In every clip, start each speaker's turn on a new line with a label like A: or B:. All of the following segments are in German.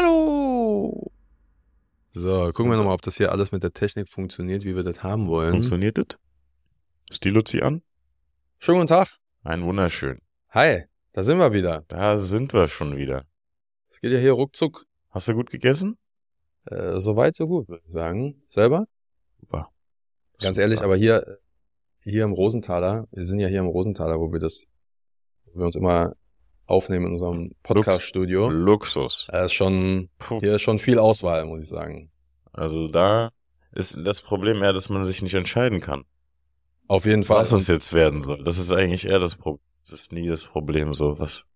A: Hallo! So, gucken wir nochmal, ob das hier alles mit der Technik funktioniert, wie wir das haben wollen.
B: Funktioniert das? Stilo zieh an?
A: Schönen guten Tag.
B: Ein wunderschön.
A: Hi, da sind wir wieder.
B: Da sind wir schon wieder.
A: Es geht ja hier ruckzuck.
B: Hast du gut gegessen?
A: Äh, so weit, so gut, würde ich sagen. Selber?
B: Super.
A: Ganz
B: Super.
A: ehrlich, aber hier, hier im Rosenthaler, wir sind ja hier im Rosenthaler, wo wir das, wo wir uns immer aufnehmen in unserem Podcast-Studio.
B: Luxus.
A: Da ist schon, hier ist schon viel Auswahl, muss ich sagen.
B: Also da ist das Problem eher, dass man sich nicht entscheiden kann,
A: Auf jeden Fall.
B: was es jetzt werden soll. Das ist eigentlich eher das Problem. Das ist nie das Problem, so was,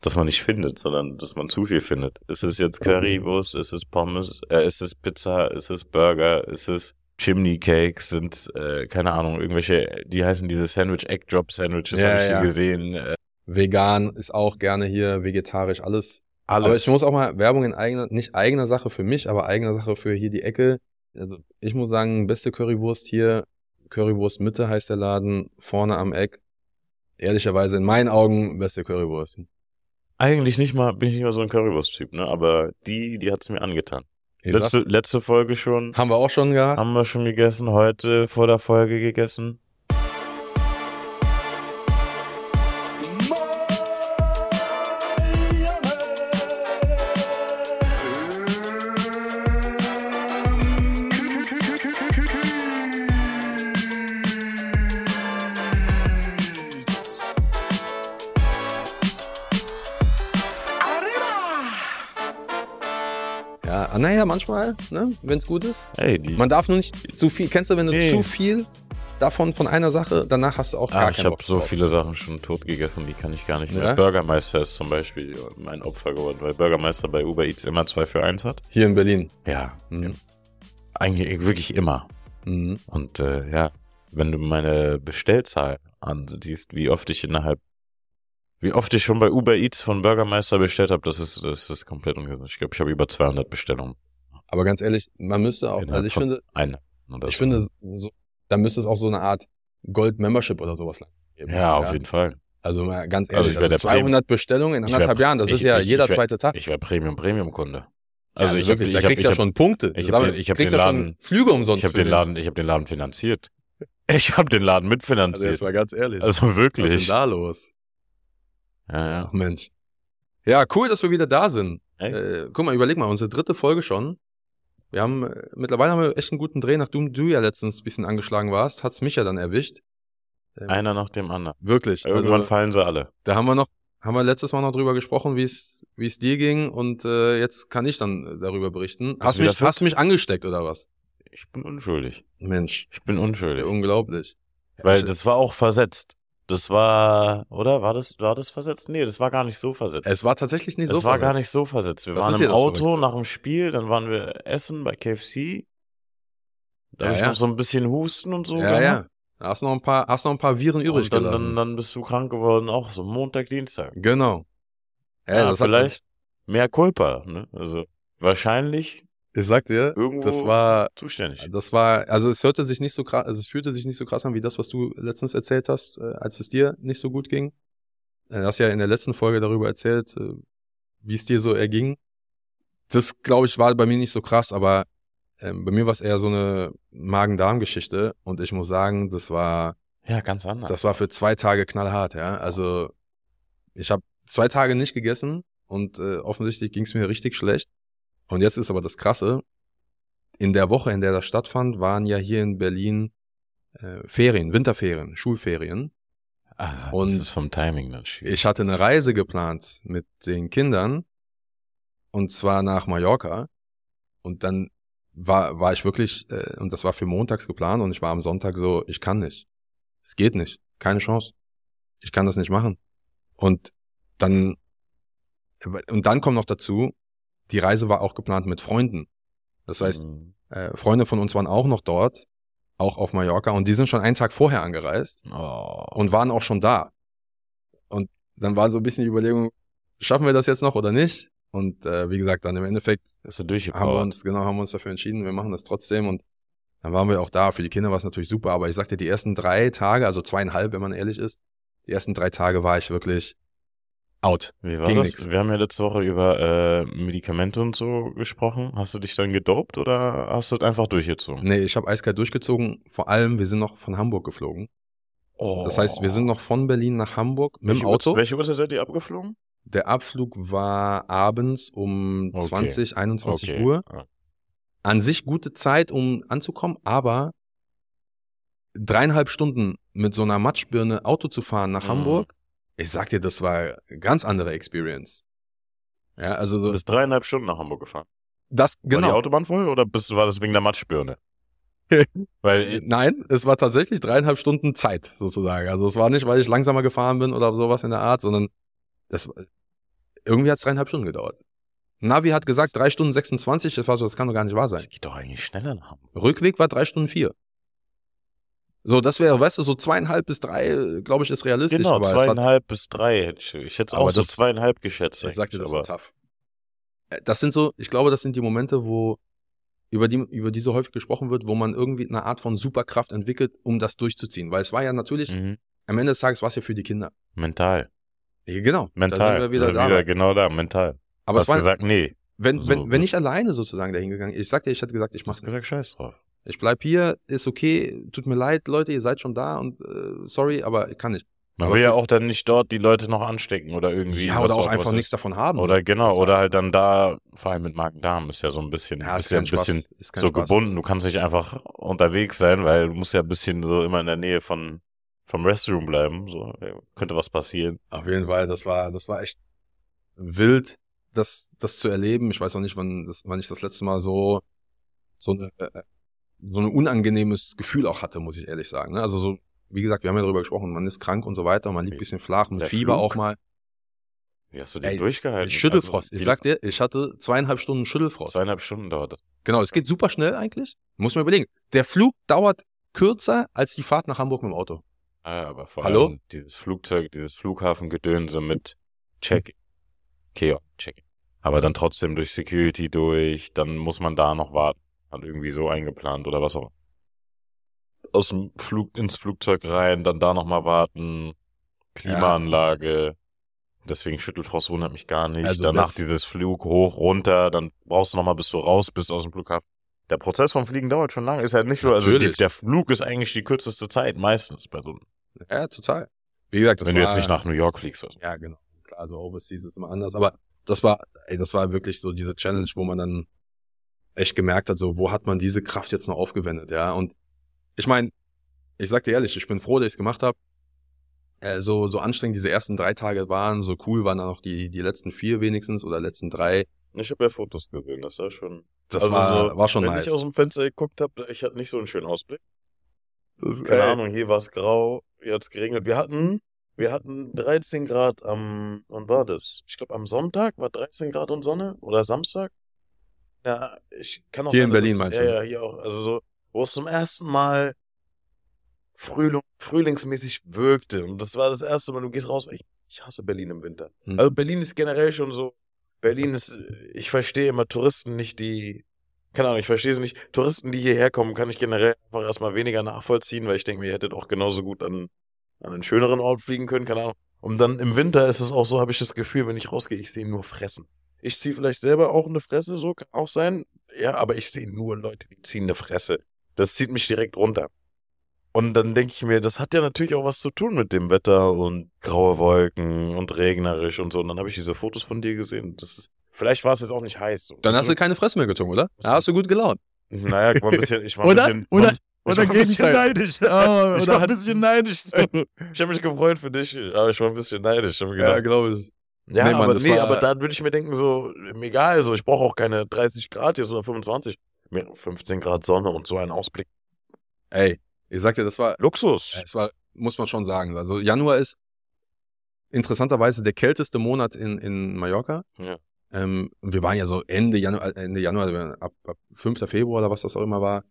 B: dass man nicht findet, sondern dass man zu viel findet. Ist es jetzt Currywurst? Ist es Pommes? Äh, ist es Pizza? Ist es Burger? Ist es Chimney Cakes? Sind, äh, keine Ahnung, irgendwelche, die heißen diese Sandwich, Egg Drop Sandwiches,
A: Ja,
B: habe ich
A: ja.
B: hier gesehen. Äh,
A: Vegan ist auch gerne hier, vegetarisch, alles.
B: alles.
A: Aber ich muss auch mal Werbung in eigener, nicht eigener Sache für mich, aber eigener Sache für hier die Ecke. Also ich muss sagen, beste Currywurst hier, Currywurst Mitte heißt der Laden, vorne am Eck. Ehrlicherweise in meinen Augen beste Currywurst.
B: Eigentlich nicht mal, bin ich nicht mal so ein Currywurst-Typ, ne? Aber die, die hat's mir angetan. Letzte, letzte Folge schon.
A: haben wir auch schon gehabt.
B: Haben wir schon gegessen, heute vor der Folge gegessen.
A: Ja, ah, naja, manchmal, ne, wenn es gut ist.
B: Ey, die.
A: Man darf nur nicht zu viel. Kennst du, wenn du
B: Nee.
A: zu viel davon von einer Sache, danach hast du auch gar
B: ah, ich habe so viele Sachen schon tot gegessen, die kann ich gar nicht mehr.
A: Ja?
B: Burgermeister ist zum Beispiel mein Opfer geworden, weil Burgermeister bei Uber Eats immer zwei für eins hat.
A: Hier in Berlin.
B: Ja,
A: Mhm.
B: eigentlich wirklich immer.
A: Mhm.
B: Und äh, ja, wenn du meine Bestellzahl ansiehst, wie oft ich innerhalb, wie oft ich schon bei Uber Eats von Burgermeister bestellt habe, das ist, das ist komplett ungesund. Ich glaube, ich habe über 200 Bestellungen.
A: Aber ganz ehrlich, man müsste auch,
B: Innerhalb
A: also ich finde,
B: Eine.
A: Ich
B: so.
A: finde, so, da müsste es auch so eine Art Gold-Membership oder sowas geben.
B: Ja, auf jeden Fall.
A: Also mal ganz
B: Also
A: ehrlich,
B: ich
A: also,
B: der
A: 200 Bestellungen in anderthalb Jahren, das
B: ich-
A: ist ja
B: ich-
A: jeder
B: ich wär-
A: zweite Tag.
B: Ich wäre Premium-Premium-Kunde.
A: Ja,
B: Also,
A: also
B: ich
A: wirklich,
B: hab,
A: da
B: ich hab,
A: kriegst du ja
B: hab,
A: schon Punkte.
B: ich
A: Sag
B: hab den- hab
A: kriegst
B: den
A: ja schon
B: Laden-
A: Flüge umsonst
B: Ich habe
A: für
B: den Laden, ich habe den Laden finanziert. Ich habe den Laden
A: Also
B: mitfinanziert.
A: jetzt mal ganz ehrlich.
B: Also
A: was ist
B: wirklich.
A: denn da los?
B: Ja, ja.
A: Ach Mensch. Ja, cool, dass wir wieder da sind. Äh, guck mal, überleg mal, unsere dritte Folge schon. Wir haben, äh, mittlerweile haben wir echt einen guten Dreh, nachdem du ja letztens ein bisschen angeschlagen warst, hat's mich ja dann erwischt. Ähm,
B: Einer nach dem anderen.
A: Wirklich.
B: Irgendwann
A: Also,
B: fallen sie alle.
A: da haben wir noch, haben wir letztes Mal noch drüber gesprochen, wie es, wie es dir ging und äh, jetzt kann ich dann äh, darüber berichten. Hast
B: du wieder
A: mich, hast du mich angesteckt oder was?
B: Ich bin unschuldig.
A: Mensch,
B: Ich bin unschuldig.
A: unglaublich.
B: Weil
A: Ich-
B: das war auch versetzt. Das war, oder? War das, war das versetzt? Nee, das war gar nicht so versetzt.
A: Es war tatsächlich nicht so
B: war gar
A: versetzt.
B: nicht so versetzt. Wir
A: Das
B: waren im Auto
A: Verrückte.
B: nach dem Spiel, dann waren wir essen bei KFC. Da
A: Ja,
B: hab ich
A: ja.
B: noch so ein bisschen Husten und so.
A: Ja,
B: gehabt.
A: ja. Da Hast noch ein paar, hast noch ein paar Viren übrig
B: Und dann,
A: gelassen.
B: dann, dann bist du krank geworden, auch so Montag, Dienstag.
A: genau. Ja,
B: Ja,
A: das hat-
B: vielleicht mehr Culpa, ne? Also wahrscheinlich
A: Ich sag dir,
B: irgendwo
A: das war,
B: zuständig.
A: das war, also es hörte sich nicht so krass, also es fühlte sich nicht so krass an wie das, was du letztens erzählt hast, äh, als es dir nicht so gut ging. Äh, Du hast ja in der letzten Folge darüber erzählt, äh, wie es dir so erging. Das, glaube ich, war bei mir nicht so krass, aber ähm, bei mir war es eher so eine Magen-Darm-Geschichte und ich muss sagen, das war,
B: Ja, ganz anders.
A: das war für zwei Tage knallhart, ja. Also ich habe zwei Tage nicht gegessen und äh, offensichtlich ging es mir richtig schlecht. Und jetzt ist aber das Krasse, in der Woche, in der das stattfand, waren ja hier in Berlin äh, Ferien, Winterferien, Schulferien.
B: ah,
A: und-
B: das ist vom Timing dann schwierig.
A: Ich hatte eine Reise geplant mit den Kindern und zwar nach Mallorca. Und dann war, war ich wirklich, äh, und das war für montags geplant und ich war am Sonntag so, ich kann nicht. Es geht nicht. Keine Chance. Ich kann das nicht machen. Und dann, und dann kommt noch dazu, die Reise war auch geplant mit Freunden. Das heißt,
B: Mhm.
A: äh, Freunde von uns waren auch noch dort, auch auf Mallorca, und die sind schon einen Tag vorher angereist
B: oh.
A: und waren auch schon da. Und dann war so ein bisschen die Überlegung, schaffen wir das jetzt noch oder nicht? Und äh, wie gesagt, dann im Endeffekt haben wir uns, genau, haben wir uns dafür entschieden, wir machen das trotzdem und dann waren wir auch da. Für die Kinder war es natürlich super, aber ich sagte, die ersten drei Tage, also zweieinhalb, wenn man ehrlich ist, die ersten drei Tage war ich wirklich out.
B: Wie war
A: Ging
B: das?
A: nix.
B: Wir haben ja letzte Woche über äh, Medikamente und so gesprochen. Hast du dich dann gedopt oder hast du das einfach durchgezogen?
A: Nee, ich habe eiskalt durchgezogen. Vor allem, wir sind noch von Hamburg geflogen.
B: Oh.
A: Das heißt, wir sind noch von Berlin nach Hamburg mit
B: welche
A: dem Auto.
B: Welche Uhrzeit seid ihr abgeflogen?
A: Der Abflug war abends um
B: Okay.
A: 20, 21
B: Okay.
A: Uhr. An sich gute Zeit, um anzukommen, aber dreieinhalb Stunden mit so einer Matschbirne Auto zu fahren nach
B: Mhm.
A: Hamburg, ich sag dir, das war eine ganz andere Experience. Ja,
B: Du
A: also
B: bist dreieinhalb Stunden nach Hamburg gefahren.
A: das,
B: War die
A: genau.
B: Autobahn voll oder bist, war das wegen der Matschbirne? Weil
A: Nein, es war tatsächlich dreieinhalb Stunden Zeit, sozusagen. Also es war nicht, weil ich langsamer gefahren bin oder sowas in der Art, sondern das, irgendwie hat es dreieinhalb Stunden gedauert. Navi hat gesagt, drei Stunden 26, das war so, das kann doch gar nicht wahr sein.
B: das geht doch eigentlich schneller nach Hamburg.
A: Rückweg war drei Stunden vier. So, das wäre, weißt du, so zweieinhalb bis drei, glaube ich, ist realistisch.
B: Genau,
A: es hat,
B: zweieinhalb bis drei hätte ich. Ich hätte auch so
A: das-
B: zweieinhalb geschätzt.
A: ich sagte, das war
B: aber
A: tough. Äh, Das sind so, ich glaube, das sind die Momente, wo über die, über die so häufig gesprochen wird, wo man irgendwie eine Art von Superkraft entwickelt, um das durchzuziehen. Weil es war ja natürlich,
B: mhm.
A: am Ende des Tages war es ja für die Kinder.
B: mental.
A: Ja, genau.
B: Mental.
A: Da sind wir wieder
B: Da
A: da.
B: wieder genau da, mental.
A: Aber
B: du
A: es
B: hast
A: war,
B: gesagt, nee.
A: wenn,
B: so-
A: wenn, wenn ich alleine sozusagen dahin gegangen, ich sagte, ich hatte gesagt, ich
B: Du hast
A: mach's nicht.
B: gesagt, scheiß drauf.
A: Ich bleib hier, ist okay, tut mir leid, Leute, ihr seid schon da und äh, sorry, aber ich kann nicht.
B: Man will ja auch dann nicht dort die Leute noch anstecken oder irgendwie.
A: Ja, oder auch einfach nichts davon haben.
B: Oder genau, oder halt dann da, vor allem mit Magen-Darm, ist ja so ein bisschen,
A: ja,
B: ist ja ein bisschen
A: Spaß. Kein
B: so
A: Spaß.
B: gebunden. Du kannst nicht einfach unterwegs sein, weil du musst ja ein bisschen so immer in der Nähe von vom Restroom bleiben. So könnte was passieren.
A: Auf jeden Fall, das war, das war echt wild, das, das zu erleben. Ich weiß auch nicht, wann, das, wann ich das letzte Mal so, so eine, äh, so ein unangenehmes Gefühl auch hatte, muss ich ehrlich sagen. ne? Also so, wie gesagt, wir haben ja darüber gesprochen, man ist krank und so weiter, man liegt ein bisschen flach, mit
B: Der
A: Fieber
B: Flug?
A: auch mal.
B: Wie hast du den
A: Ey,
B: durchgehalten?
A: Schüttelfrost.
B: Also,
A: Ich sag dir, ich hatte zweieinhalb Stunden Schüttelfrost.
B: Zweieinhalb Stunden dauert das.
A: Genau, es geht super schnell eigentlich. Muss man überlegen. Der Flug dauert kürzer als die Fahrt nach Hamburg mit dem Auto.
B: Ah, aber vor
A: Hallo?
B: allem dieses Flugzeug, dieses Flughafengedönse mit Check. Okay, ja, Check. Aber dann trotzdem durch Security durch, dann muss man da noch warten. Hat irgendwie so eingeplant oder was auch. Aus dem Flug ins Flugzeug rein, dann da nochmal warten. Klimaanlage. Deswegen Schüttelfrost wundert mich gar nicht.
A: Also
B: Danach dieses Flug hoch, runter, dann brauchst du nochmal, bis du raus bist aus dem Flughafen. Der Prozess vom Fliegen dauert schon lange, ist halt nicht so, also die, der Flug ist eigentlich die kürzeste Zeit, meistens bei so einem
A: Ja, total. Wie gesagt, das
B: wenn
A: war,
B: du jetzt nicht nach New York fliegst. Oder so.
A: Ja, genau. Klar, also Overseas ist immer anders. Aber das war, ey, das war wirklich so diese Challenge, wo man dann echt gemerkt hat, so, wo hat man diese Kraft jetzt noch aufgewendet, ja. Und ich meine, ich sag dir ehrlich, ich bin froh, dass ich es gemacht habe. Äh, so, so anstrengend diese ersten drei Tage waren, so cool waren dann auch die, die letzten vier wenigstens oder letzten drei.
B: Ich habe ja Fotos gesehen, das war schon.
A: Das
B: Also
A: war,
B: so,
A: war schon
B: wenn
A: nice.
B: ich aus dem Fenster geguckt habe, ich hatte nicht so einen schönen Ausblick. Keine Ahnung, hier war es grau, hier hat es geregnet. Wir hatten, wir hatten 13 Grad am, wann war das? Ich glaube am Sonntag war 13 Grad und Sonne oder Samstag. Ja, ich kann auch
A: Hier
B: sein,
A: in Berlin
B: es,
A: meinst
B: ja,
A: du?
B: Ja, hier auch. Also so, wo es zum ersten Mal Frühling, frühlingsmäßig wirkte. Und das war das erste Mal, du gehst raus. Ich, ich hasse Berlin im Winter.
A: Hm.
B: Also Berlin ist generell schon so. Berlin ist, ich verstehe immer Touristen nicht, die, keine Ahnung, ich verstehe sie nicht. Touristen, die hierher kommen, kann ich generell einfach erstmal weniger nachvollziehen, weil ich denke, ihr hättet auch genauso gut an, an einen schöneren Ort fliegen können, keine Ahnung. Und dann im Winter ist es auch so, habe ich das Gefühl, wenn ich rausgehe, ich sehe nur Fressen. Ich ziehe vielleicht selber auch eine Fresse, so kann auch sein. Ja, aber ich sehe nur Leute, die ziehen eine Fresse. Das zieht mich direkt runter. Und dann denke ich mir, das hat ja natürlich auch was zu tun mit dem Wetter und graue Wolken und regnerisch und so. Und dann habe ich diese Fotos von dir gesehen. Das ist, vielleicht war es jetzt auch nicht heiß. So.
A: Dann hast du keine Fresse mehr gezogen, oder? Da hast du gut gelaunt.
B: Naja, ich war ein bisschen, ich war ein
A: Oder?
B: bisschen,
A: Oder?
B: ich
A: Oder
B: war ein bisschen neidisch.
A: Oh,
B: ich
A: oder
B: war ein bisschen neidisch. Ich habe mich gefreut für dich, aber ich war ein bisschen neidisch. Ich gedacht,
A: glaube ich.
B: Ja,
A: Nee, Mann,
B: aber,
A: das
B: nee,
A: war-
B: aber da würde ich mir denken, so, mir egal, so, ich brauche auch keine 30 Grad jetzt oder 25. Mir 15 Grad Sonne und so ein Ausblick.
A: Ey, ich sag dir, das war,
B: Luxus.
A: es war, muss man schon sagen. Also Januar ist interessanterweise der kälteste Monat in, in Mallorca.
B: Ja.
A: Ähm, wir waren ja so Ende Januar, Ende Januar, waren ab, ab 5. Februar oder was das auch immer war,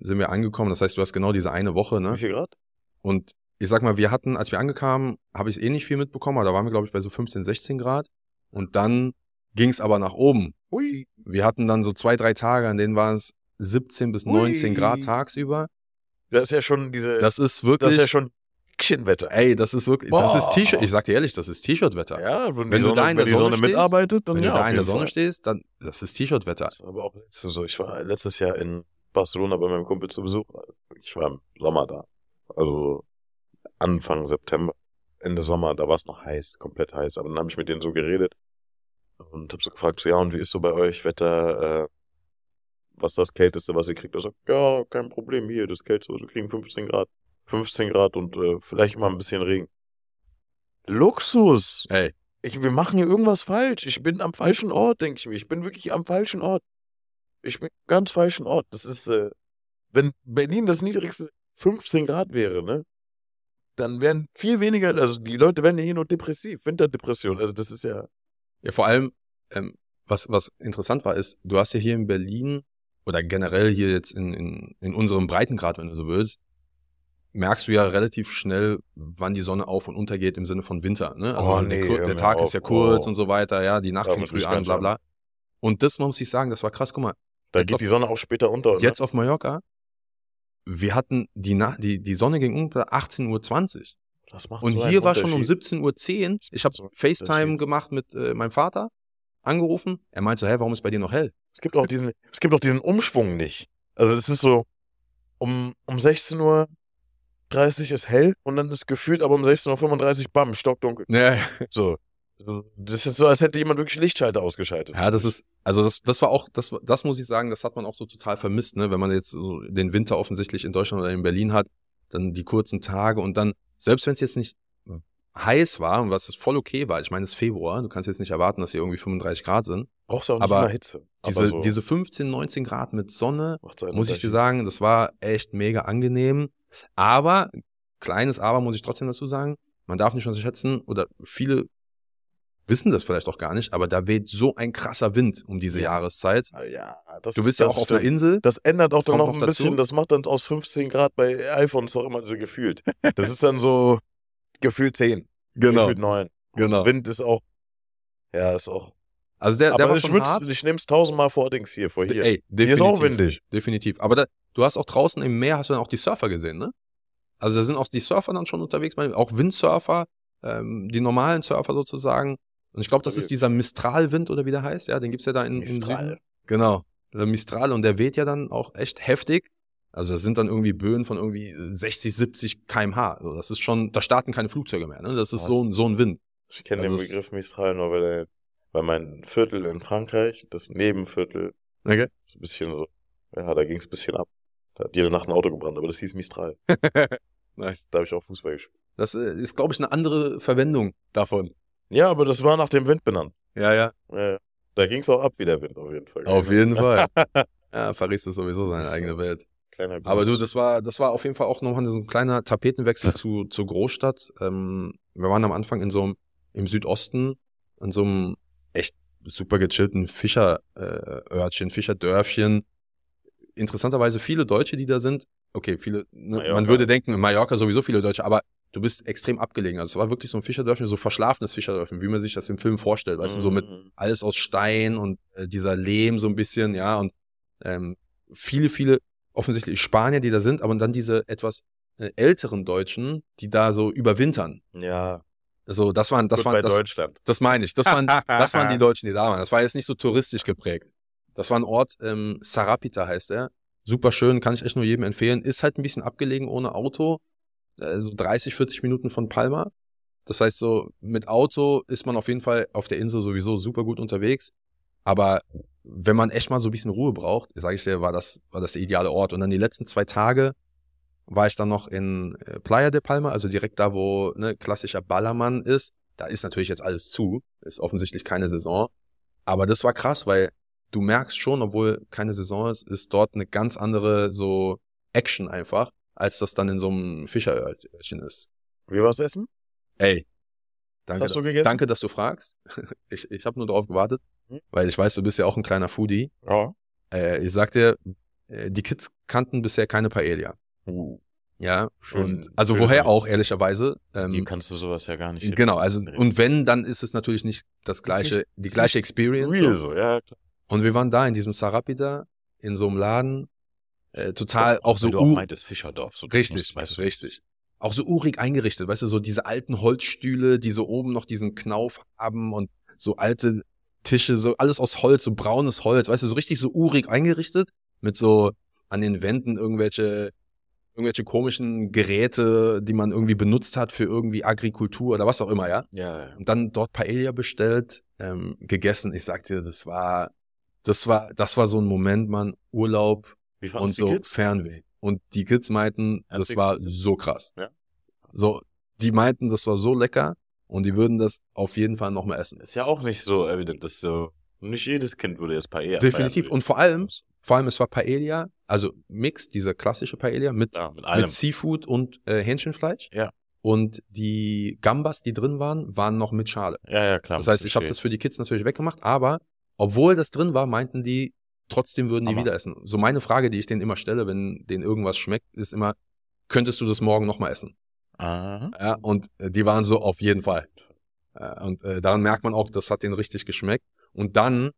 A: sind wir angekommen. Das heißt, du hast genau diese eine Woche,
B: Wie
A: ne?
B: viel Grad?
A: Und ich sag mal, wir hatten, als wir angekommen, habe ich eh nicht viel mitbekommen, aber da waren wir, glaube ich, bei so 15, 16 Grad. Und dann ging es aber nach oben.
B: Ui.
A: Wir hatten dann so zwei, drei Tage, an denen waren es 17 bis 19
B: Ui.
A: Grad tagsüber.
B: Das ist ja schon diese,
A: Das ist
B: das
A: wirklich.
B: ist ja schon Päckchenwetter.
A: Ey, das ist wirklich, das ist
B: Boah.
A: T-Shirt, ich sag dir ehrlich, das ist T-Shirt-Wetter.
B: Ja, wenn,
A: Wenn
B: die
A: du
B: Sonne,
A: da in der Sonne
B: Sonne
A: stehst,
B: mitarbeitet, dann
A: Wenn
B: ja,
A: du da in der Sonne
B: Fall.
A: stehst, dann, das ist T-Shirt-Wetter.
B: Das war aber auch so. Ich war letztes Jahr in Barcelona bei meinem Kumpel zu Besuch. Ich war im Sommer da. Also Anfang September, Ende Sommer, da war es noch heiß, komplett heiß. Aber dann habe ich mit denen so geredet und habe so gefragt, so, ja, und wie ist so bei euch Wetter? Äh, was ist das Kälteste, was ihr kriegt? Er sagt, ja, kein Problem, hier, das Kälteste, wir kriegen 15 Grad. 15 Grad und äh, vielleicht mal ein bisschen Regen. Luxus!
A: Ey,
B: Ich, wir machen hier irgendwas falsch. Ich bin am falschen Ort, denke ich mir. Ich bin wirklich am falschen Ort. Ich bin am ganz falschen Ort. Das ist, äh, wenn Berlin das niedrigste 15 Grad wäre, ne? Dann wären viel weniger, also die Leute wären ja hier nur depressiv, Winterdepression. Also das ist ja.
A: Ja, vor allem, ähm, was, was interessant war, ist, du hast ja hier in Berlin oder generell hier jetzt in, in, in unserem Breitengrad, wenn du so willst, merkst du ja relativ schnell, wann die Sonne auf und untergeht im Sinne von Winter. Ne? Also
B: Oh,
A: der,
B: nee,
A: der
B: mir
A: Tag
B: auf.
A: ist ja kurz
B: Oh.
A: und so weiter, ja, die Nacht fängt früh an, bla bla. Und das muss ich sagen, das war krass. Guck mal,
B: Da geht
A: auf-
B: die Sonne auch später unter. ne?
A: jetzt auf Mallorca, wir hatten die, Na die, die Sonne ging unter 18.20 Uhr.
B: das macht
A: Und
B: so
A: hier war schon um
B: Unterschied.
A: 17.10 Uhr. Ich habe
B: so
A: FaceTime gemacht mit äh, meinem Vater, angerufen. Er meinte so, hä, warum ist bei dir noch hell?
B: Es gibt auch diesen, es gibt auch diesen Umschwung nicht. Also es ist so, um, um 16 Uhr 30 ist hell und dann ist gefühlt aber um 16.35 Uhr, bam, stockdunkel.
A: Ja,
B: So. Das ist so, als hätte jemand wirklich Lichtschalter ausgeschaltet.
A: Ja, das ist, also das, das war auch, das, das muss ich sagen, das hat man auch so total vermisst, ne? Wenn man jetzt so den Winter offensichtlich in Deutschland oder in Berlin hat, dann die kurzen Tage und dann, selbst wenn es jetzt nicht heiß war und was es voll okay war, ich meine, es ist Februar, du kannst jetzt nicht erwarten, dass hier irgendwie 35 Grad sind.
B: Brauchst du auch nicht
A: aber
B: Hitze.
A: Diese,
B: aber so
A: diese 15, 19 Grad mit Sonne, muss ich dir sagen, das war echt mega angenehm. Aber, kleines Aber muss ich trotzdem dazu sagen, man darf nicht unterschätzen, oder viele wissen das vielleicht auch gar nicht, aber da weht so ein krasser Wind um diese
B: Ja.
A: Jahreszeit.
B: Ah, Ja, das,
A: Du bist ja auch auf einer. Insel.
B: Das ändert auch dann noch
A: noch
B: ein bisschen,
A: dazu.
B: das macht dann aus 15 Grad bei iPhones auch immer so gefühlt. Das ist dann so gefühlt 10, gefühlt 9.
A: genau.
B: Wind ist auch, ja, ist auch.
A: Also der, der
B: aber
A: war
B: ich,
A: schon hart.
B: ich nehme es tausendmal vor Dings hier, vor hier.
A: Ey,
B: hier ist auch
A: definitiv.
B: windig.
A: Definitiv. Aber da, du hast auch draußen im Meer, hast du dann auch die Surfer gesehen, ne? Also da sind auch die Surfer dann schon unterwegs, auch Windsurfer, ähm, die normalen Surfer sozusagen. Und ich glaube, das ist dieser Mistralwind oder wie der heißt, ja, den gibt's ja da in,
B: Mistral.
A: Süden. Genau. Der Mistral und der weht ja dann auch echt heftig. Also das sind dann irgendwie Böen von irgendwie 60, 70 kmh. Also das ist schon, da starten keine Flugzeuge mehr, ne? Das ist
B: Was?
A: so, ein- so ein Wind.
B: Ich kenne
A: Also
B: den Begriff Mistral nur, weil, der, weil mein Viertel in Frankreich, das Nebenviertel,
A: Okay.
B: ist ein bisschen so, ja, da ging es ein bisschen ab. Da hat jede Nacht ein Auto gebrannt, aber das hieß Mistral.
A: Nice.
B: Da habe ich auch Fußball gespielt.
A: Das äh, ist, glaube ich, eine andere Verwendung davon.
B: Ja, aber das war nach dem Wind benannt.
A: Ja, ja.
B: Ja, da ging es auch ab wie der Wind, auf jeden Fall.
A: Auf jeden Fall. Ja, Paris ist sowieso seine eigene Welt.
B: Kleiner
A: Aber du, das war, das war auf jeden Fall auch nochmal so ein kleiner Tapetenwechsel zu, zur Großstadt. Ähm, wir waren am Anfang in so einem, im Südosten, in so einem echt super gechillten Fischerörtchen, Fischerdörfchen. Interessanterweise viele Deutsche, die da sind. Okay, viele, ne, man würde denken, in Mallorca sowieso viele Deutsche, aber du bist extrem abgelegen. Also es war wirklich so ein Fischerdörfchen, so verschlafenes Fischerdörfchen, wie man sich das im Film vorstellt, weißt du, so mit
B: Mhm.
A: alles aus Stein und äh, dieser Lehm so ein bisschen, ja, und ähm, viele, viele offensichtlich Spanier, die da sind, aber dann diese etwas äh, älteren Deutschen, die da so überwintern.
B: Ja,
A: Also das waren, das
B: gut
A: waren, das,
B: Deutschland.
A: das meine ich, das waren, das waren die Deutschen, die da waren. Das war jetzt nicht so touristisch geprägt. Das war ein Ort, ähm, Sarapita heißt er. Super schön, kann ich echt nur jedem empfehlen. Ist halt ein bisschen abgelegen ohne Auto, äh, so 30, 40 Minuten von Palma. Das heißt so, mit Auto ist man auf jeden Fall auf der Insel sowieso super gut unterwegs. Aber wenn man echt mal so ein bisschen Ruhe braucht, sage ich dir, war das, war das der ideale Ort. Und dann die letzten zwei Tage war ich dann noch in äh, Playa de Palma, also direkt da, wo ne, klassischer Ballermann ist. Da ist natürlich jetzt alles zu, ist offensichtlich keine Saison. Aber das war krass, weil du merkst schon, obwohl keine Saison ist, ist dort eine ganz andere so Action einfach, als das dann in so einem Fischerörtchen ist.
B: Wie war's essen?
A: Ey, danke,
B: hast du gegessen?
A: danke, dass du fragst. Ich, ich habe nur darauf gewartet,
B: Hm?
A: weil ich weiß, du bist ja auch ein kleiner Foodie.
B: Ja.
A: Äh, ich sag dir, äh, die Kids kannten bisher keine Paella.
B: Uh,
A: Ja,
B: Schön-
A: und also woher auch, ehrlicherweise.
C: Hier
A: Ähm,
C: kannst du sowas ja gar nicht.
A: genau, also und wenn, dann ist es natürlich nicht das gleiche, die
B: ist
A: gleiche Experience.
B: real
A: so,
B: ja. klar.
A: Und wir waren da in diesem Sarapida, in so einem Laden, äh, total auch so
C: Weil du auch meintest Fischerdorf. So,
A: Richtig,
C: musst- weißt du,
A: richtig. auch so urig eingerichtet, weißt du, so diese alten Holzstühle, die so oben noch diesen Knauf haben und so alte Tische, so alles aus Holz, so braunes Holz, weißt du, so richtig so urig eingerichtet, mit so an den Wänden irgendwelche, irgendwelche komischen Geräte, die man irgendwie benutzt hat für irgendwie Agrikultur oder was auch immer, ja.
B: Ja, ja.
A: Und dann dort Paella bestellt, ähm, gegessen. Ich sag dir, das war, das war, das war so ein Moment, man, Urlaub
B: Wie
A: und so
B: Kids?
A: Fernweh. Und die Kids meinten, das
B: du
A: war so krass.
D: Ja.
A: So, die meinten, das war so lecker und die würden das auf jeden Fall noch mal essen.
B: Ist ja auch nicht so evident, dass so, nicht jedes Kind würde jetzt Paella
A: Definitiv. Und vor allem, vor allem, es war Paella, also Mix, diese klassische Paella mit,
B: ja, mit
A: mit Seafood und äh, Hähnchenfleisch.
B: Ja.
A: Und die Gambas, die drin waren, waren noch mit Schale.
B: ja, ja, klar.
A: Das heißt, ich habe das für die Kids natürlich weggemacht, aber obwohl das drin war, meinten die, trotzdem würden die
B: Hammer.
A: wieder essen. So meine Frage, die ich denen immer stelle, wenn denen irgendwas schmeckt, ist immer, könntest du das morgen noch mal essen?
B: Aha.
A: Ja, und äh, die waren so auf jeden Fall. Äh, Und äh, daran merkt man auch, das hat denen richtig geschmeckt. Und dann,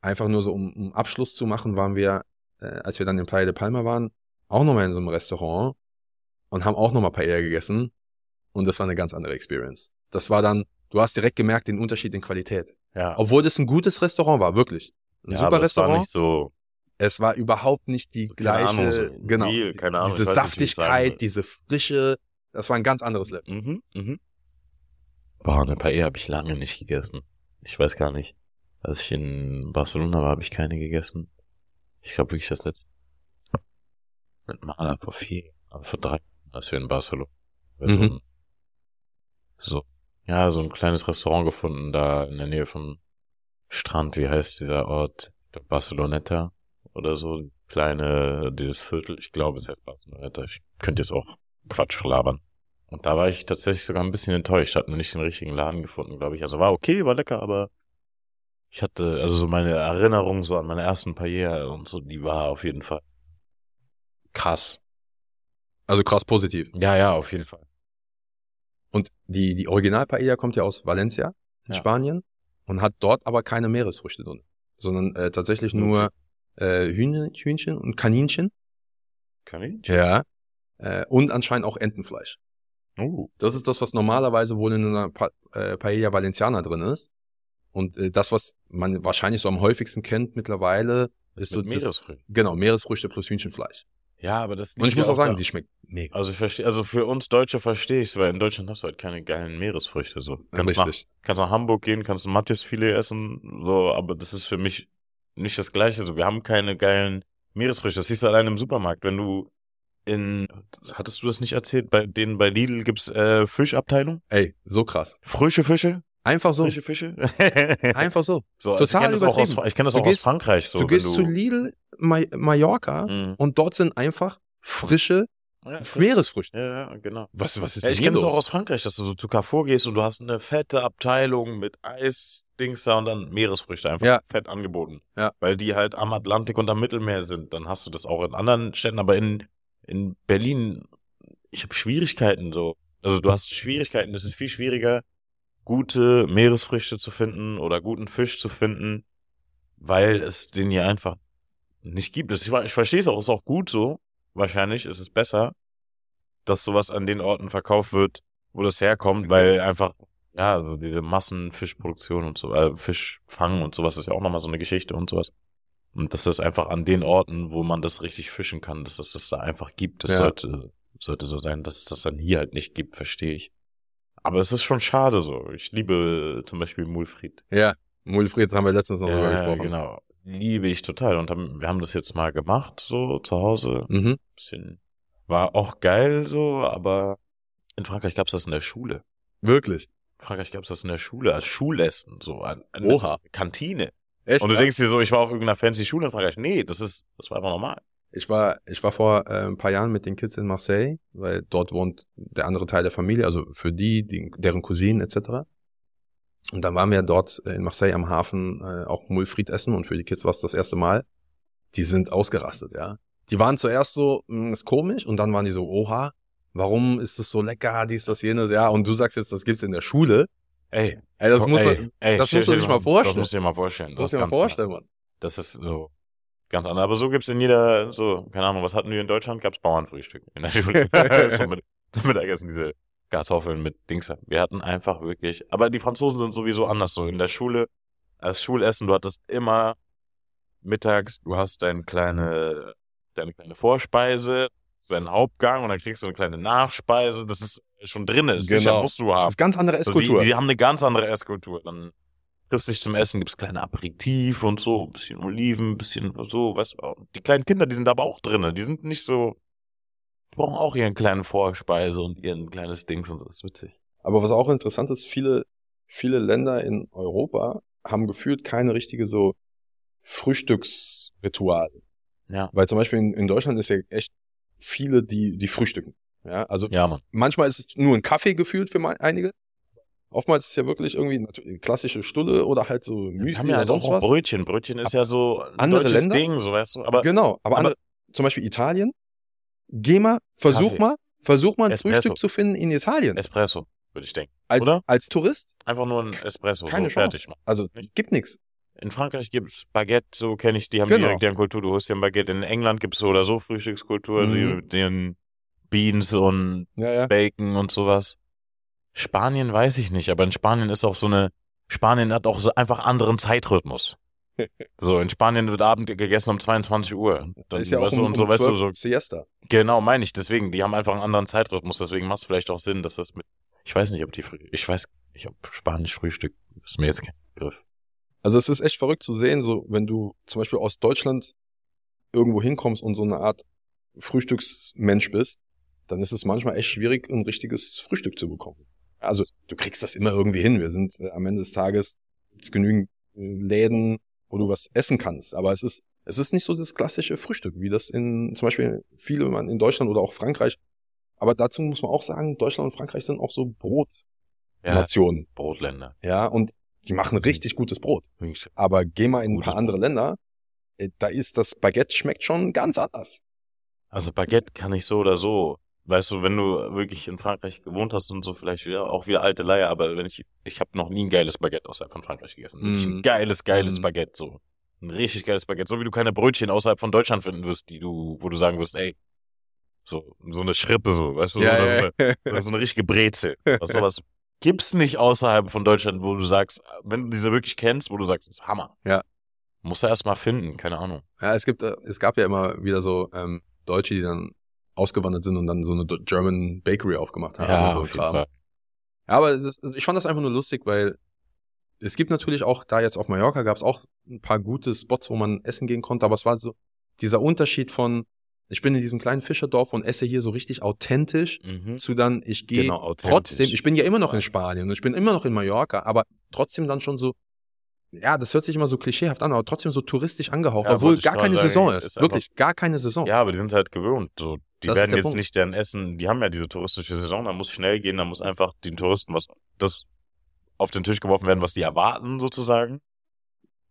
A: einfach nur so, um, um Abschluss zu machen, waren wir, äh, als wir dann in Playa de Palma waren, auch nochmal in so einem Restaurant und haben auch nochmal Paella gegessen. Und das war eine ganz andere Experience. Das war dann, du hast direkt gemerkt den Unterschied in Qualität.
B: Ja.
A: Obwohl das ein gutes Restaurant war, wirklich. Ein
B: ja,
A: super
B: aber es war
A: Restaurant.
B: nicht so,
A: es war überhaupt nicht die
B: Keine
A: gleiche,
B: Ahnung, so
A: genau,
B: real, keine Ahnung,
A: diese
B: nicht,
A: Saftigkeit, diese Frische, das war ein ganz anderes Level.
B: mhm, mhm. Boah, eine Paella habe ich lange nicht gegessen. Ich weiß gar nicht. Als ich in Barcelona war, habe ich keine gegessen. Ich glaube wirklich das letzte. Mit Maler vor vier, aber vor drei, als wir in Barcelona. So,
A: Mhm.
B: so, ja, so ein kleines Restaurant gefunden, da in der Nähe vom Strand. Wie heißt dieser Ort? Barceloneta oder so. Kleine, dieses Viertel. Ich glaube, es heißt Barceloneta. Ich könnte jetzt auch Quatsch labern. Und da war ich tatsächlich sogar ein bisschen enttäuscht. Hat mir nicht den richtigen Laden gefunden, glaube ich. Also war okay, war lecker, aber ich hatte, also so meine Erinnerung so an meine ersten Paella und so, die war auf jeden Fall krass.
A: Also krass positiv.
B: Ja, ja, auf jeden Fall.
A: Und die, die Original-Paella kommt ja aus Valencia in
B: Ja.
A: Spanien und hat dort aber keine Meeresfrüchte drin, sondern äh, tatsächlich nur äh, Hühn, Hühnchen und Kaninchen.
B: Kann ich?
A: Ja. Äh, und anscheinend auch Entenfleisch.
B: Uh.
A: Das ist das, was normalerweise wohl in einer pa äh, Paella Valenciana drin ist. Und äh, das, was man wahrscheinlich so am häufigsten kennt mittlerweile, ist so
B: Mit
A: das, genau, Meeresfrüchte plus Hühnchenfleisch.
B: Ja, aber das
A: Und ich muss auch sagen,
B: da-
A: die schmeckt mega.
B: Also ich verstehe, also für uns Deutsche verstehe ich es, weil in Deutschland hast du halt keine geilen Meeresfrüchte so. Kannst nach,
A: Richtig.
B: kannst nach Hamburg gehen, kannst ein Mattisfilet essen, so, aber das ist für mich nicht das Gleiche. So, wir haben keine geilen Meeresfrüchte. Das siehst du allein im Supermarkt, wenn du in, hattest du das nicht erzählt? Bei denen bei Lidl gibt's äh, Fischabteilung,
A: Ey, so krass.
B: frische Fische,
A: Einfach so.
B: frische Fische.
A: Einfach so.
B: so, also
A: Total
B: ich kenn das auch aus, ich kenne das
A: Du
B: auch
A: gehst-
B: aus Frankreich so.
A: du gehst zu
B: wenn
A: Lidl Ma Mallorca
B: Mhm.
A: und dort sind einfach frische
B: Ja,
A: Meeresfrüchte.
B: ja, ja, genau.
A: Was, was ist
B: Ja, ich kenne das
A: los?
B: auch aus Frankreich, dass du so zu Carrefour gehst und du hast eine fette Abteilung mit Eisdings da und dann Meeresfrüchte einfach
A: Ja.
B: fett angeboten.
A: Ja.
B: Weil die halt am Atlantik und am Mittelmeer sind. Dann hast du das auch in anderen Städten, aber in, in Berlin, ich habe Schwierigkeiten so. Also du hast Schwierigkeiten, es ist viel schwieriger, gute Meeresfrüchte zu finden oder guten Fisch zu finden, weil es den hier einfach nicht gibt. Ich, ich verstehe es auch, ist auch gut so. Wahrscheinlich ist es besser, dass sowas an den Orten verkauft wird, wo das herkommt, weil einfach, ja, so diese Massenfischproduktion und so, äh, Fischfang und sowas ist ja auch nochmal so eine Geschichte und sowas. Und dass das einfach an den Orten, wo man das richtig fischen kann, dass es das da einfach gibt. Das
A: Ja.
B: sollte, sollte so sein, dass es das dann hier halt nicht gibt, verstehe ich. Aber es ist schon schade so. Ich liebe zum Beispiel Mulfried.
A: Ja, Mulfried haben wir letztens noch drüber
B: Ja,
A: gesprochen.
B: genau. Liebe ich total. Und haben, wir haben das jetzt mal gemacht, so zu Hause.
A: Mhm.
B: Bisschen, war auch geil so, aber in Frankreich gab's das in der Schule.
A: Wirklich.
B: In Frankreich gab's das in der Schule als Schulessen, so an, an
A: Oha.
B: Kantine.
A: Echt?
B: Und du
A: ja?
B: denkst dir so, ich war auf irgendeiner fancy Schule in Frankreich. Nee, das ist, das war einfach normal.
A: Ich war, ich war vor äh, ein paar Jahren mit den Kids in Marseille, weil dort wohnt der andere Teil der Familie, also für die, die deren Cousinen etc. Und dann waren wir dort äh, in Marseille am Hafen äh, auch Mulfried essen und für die Kids war es das erste Mal. Die sind ausgerastet, ja. Die waren zuerst so, mh, ist komisch und dann waren die so, oha, warum ist das so lecker, dies, das, jenes, ja. Und du sagst jetzt, das gibt's in der Schule.
B: Ey,
A: Ey, das muss
B: ey,
A: man,
B: ey,
A: das muss man sich mal vorstellen.
B: Das du dir mal vorstellen.
A: muss
B: Das
A: dir
B: ist
A: mal vorstellen. Mann.
B: Das ist so ganz anders. Aber so gibt's in jeder, so, keine Ahnung, was hatten wir in Deutschland? Gab's Bauernfrühstück in der Schule. so mit Mittagessen diese Kartoffeln mit Dings. Wir hatten einfach wirklich, aber die Franzosen sind sowieso anders so. In der Schule, als Schulessen, du hattest immer mittags, du hast deine kleine, deine kleine Vorspeise, deinen Hauptgang und dann kriegst du eine kleine Nachspeise. Das ist schon drin, ist sicher,
A: Genau.
B: musst du
A: Das
B: haben.
A: ist ganz andere
B: So, die,
A: Esskultur.
B: die haben eine ganz andere Esskultur. Dann triffst du dich zum Essen, gibt's kleine Aperitif und so, ein bisschen Oliven, ein bisschen so, weißt du. Die kleinen Kinder, die sind aber auch drin. Die sind nicht so, die brauchen auch ihren kleinen Vorspeise und ihren kleines Dings und das ist witzig.
A: Aber was auch interessant ist, viele, viele Länder in Europa haben gefühlt keine richtige so Frühstücksritual.
B: Ja.
A: Weil zum Beispiel in, in Deutschland ist ja echt viele, die, die frühstücken. Ja, also
B: Ja,
A: manchmal ist es nur ein Kaffee gefühlt für einige. Oftmals ist es ja wirklich irgendwie natürlich klassische Stulle oder halt so Müsli
B: haben ja
A: oder
B: halt
A: sonst
B: auch
A: was.
B: Brötchen. Brötchen ist ja so ein
A: Andere
B: deutsches
A: Länder?
B: Ding, so weißt du. Aber
A: genau, aber,
B: aber-
A: andere, zum Beispiel Italien. Geh mal, versuch
B: Kaffee.
A: mal, versuch mal ein
B: Espresso.
A: Frühstück zu finden in Italien.
B: Espresso, würde ich denken.
A: als,
B: oder?
A: als Tourist
B: Einfach nur ein Espresso,
A: keine
B: so
A: Chance.
B: fertig.
A: Also
B: Nicht?
A: gibt nix.
B: In Frankreich gibt's Baguette, so kenne ich, die haben
A: Genau.
B: direkt deren Kultur, du holst dir ein Baguette. In England gibt's so oder so Frühstückskultur,
A: Mhm.
B: die mit den Beans und
A: Ja, ja.
B: Bacon und sowas. Spanien weiß ich nicht, aber in Spanien ist auch so eine, Spanien hat auch so einfach anderen Zeitrhythmus. So, in Spanien wird Abend gegessen um 22 Uhr.
A: Da
B: Dann,
A: ist ja auch um,
B: und so,
A: um
B: weißt du,
A: 12
B: so,
A: Siesta.
B: genau, meine ich. Deswegen, die haben einfach einen anderen Zeitrhythmus, deswegen macht es vielleicht auch Sinn, dass das mit, ich weiß nicht, ob die, früh, ich weiß nicht, ob Spanisch Frühstück, ist mir jetzt kein Begriff.
A: Also es ist echt verrückt zu sehen, so wenn du zum Beispiel aus Deutschland irgendwo hinkommst und so eine Art Frühstücksmensch bist, dann ist es manchmal echt schwierig, ein richtiges Frühstück zu bekommen. Also du kriegst das immer irgendwie hin. Wir sind äh, am Ende des Tages gibt's genügend äh, Läden, wo du was essen kannst. Aber es ist es ist nicht so das klassische Frühstück, wie das in zum Beispiel viele man in Deutschland oder auch Frankreich. Aber dazu muss man auch sagen, Deutschland und Frankreich sind auch so Brotnationen.
B: Ja, Brotländer.
A: Ja, und die machen richtig gutes Brot. Aber geh mal in ein
B: Gutes
A: paar andere Länder, äh, da ist das Baguette schmeckt schon ganz anders.
B: Also Baguette kann ich so oder so. Weißt du, wenn du wirklich in Frankreich gewohnt hast und so, vielleicht wieder auch wieder alte Leier, aber wenn ich, ich habe noch nie ein geiles Baguette außerhalb von Frankreich gegessen. Wirklich
A: Mhm.
B: ein geiles, geiles
A: Mhm.
B: Baguette, so. Ein richtig geiles Baguette. So wie du keine Brötchen außerhalb von Deutschland finden wirst, die du, wo du sagen wirst, ey, so, so eine Schrippe, so, weißt du, oder, So, eine, oder so eine richtige Brezel. Was sowas gibt's nicht außerhalb von Deutschland, wo du sagst, wenn du diese wirklich kennst, wo du sagst, das ist Hammer.
A: Ja.
B: Musst du erst mal finden, keine Ahnung.
A: Ja, es gibt, äh, es gab ja immer wieder so ähm, Deutsche, die dann ausgewandert sind und dann so eine German Bakery aufgemacht haben. und so Kram. Ja, aber das, ich fand das einfach nur lustig, weil es gibt natürlich auch, da jetzt auf Mallorca gab es auch ein paar gute Spots, wo man essen gehen konnte, aber es war so dieser Unterschied von, ich bin in diesem kleinen Fischerdorf und esse hier so richtig authentisch,
B: Mhm.
A: zu dann, ich gehe
B: Genau,
A: trotzdem, ich bin ja immer noch in Spanien und ich bin immer noch in Mallorca, aber trotzdem dann schon so, ja, das hört sich immer so klischeehaft an, aber trotzdem so touristisch angehaucht,
B: Ja,
A: obwohl gar keine
B: sagen,
A: Saison
B: ist
A: ist. Wirklich, gar keine Saison.
B: Ja, aber die sind halt gewohnt. So, die
A: Das ist
B: werden jetzt
A: Punkt.
B: nicht deren Essen, die haben ja diese touristische Saison, da muss schnell gehen, da muss einfach den Touristen was, das auf den Tisch geworfen werden, was die erwarten, sozusagen.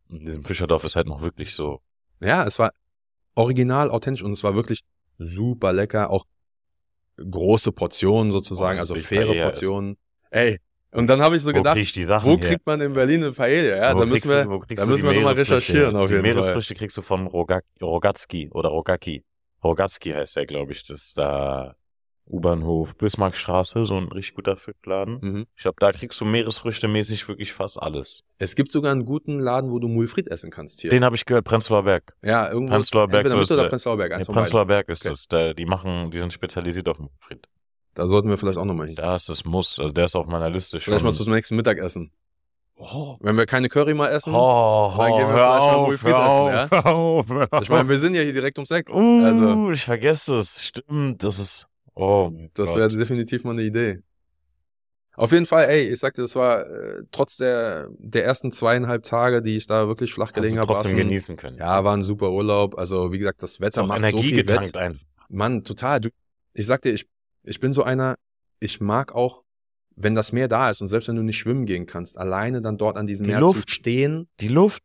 B: In diesem Fischerdorf ist halt noch wirklich so.
A: Ja, es war original, authentisch und es war wirklich super lecker, auch große Portionen sozusagen,
B: das
A: also faire Portionen. Ey, und dann habe ich so
B: wo
A: gedacht,
B: krieg ich
A: wo
B: her?
A: kriegt man in Berlin eine Paella? Ja,
B: Wo
A: da müssen wir,
B: du-
A: da müssen wir nochmal recherchieren
B: her?
A: auf
B: Die
A: jeden Fall.
B: Meeresfrüchte kriegst du von Rogak, Rogatski oder Rogaki. Rogatski heißt der, glaube ich. Das ist da U-Bahnhof, Bismarckstraße, so ein richtig guter Fischladen.
A: Mhm.
B: Ich glaube, da kriegst du Meeresfrüchte mäßig wirklich fast alles.
A: Es gibt sogar einen guten Laden, wo du Mulfried essen kannst hier.
B: Den habe ich gehört, Prenzlauer Berg.
A: ja, irgendwo.
B: Prenzlauer Berg, so ist
A: oder
B: der-
A: Prenzlauer Berg,
B: Nee. Prenzlauer Berg ist
A: Okay.
B: das. Da, die machen, die sind spezialisiert auf Mulfried.
A: Da sollten wir vielleicht auch nochmal hin.
B: Da ist das Muss. Also der ist auf meiner Liste schon.
A: Vielleicht mal zum nächsten Mittagessen.
B: oh,
A: Wenn wir keine Curry mal essen.
B: oh,
A: Dann gehen wir vielleicht mal
B: auf,
A: Mulfried
B: hör
A: essen,
B: auf,
A: ja?
B: auf, hör auf.
A: Ich meine, wir sind ja hier direkt ums Eck.
B: uh,
A: also-
B: ich vergesse es. Stimmt, das ist, oh,
A: Das wäre definitiv mal eine Idee. Auf jeden Fall, ey, ich sagte, das war äh, trotz der der ersten zweieinhalb Tage, die ich da wirklich flach gelegen habe,
B: trotzdem genießen können.
A: ja, war ein super Urlaub. Also wie gesagt, das Wetter macht
B: Energie
A: so viel
B: getankt
A: Wett.
B: einfach.
A: Mann, total. Du, ich sag dir, ich ich bin so einer. Ich mag auch, wenn das Meer da ist und selbst wenn du nicht schwimmen gehen kannst, alleine dann dort an diesem
B: Die
A: Meer
B: Luft.
A: zu stehen,
B: Die Luft,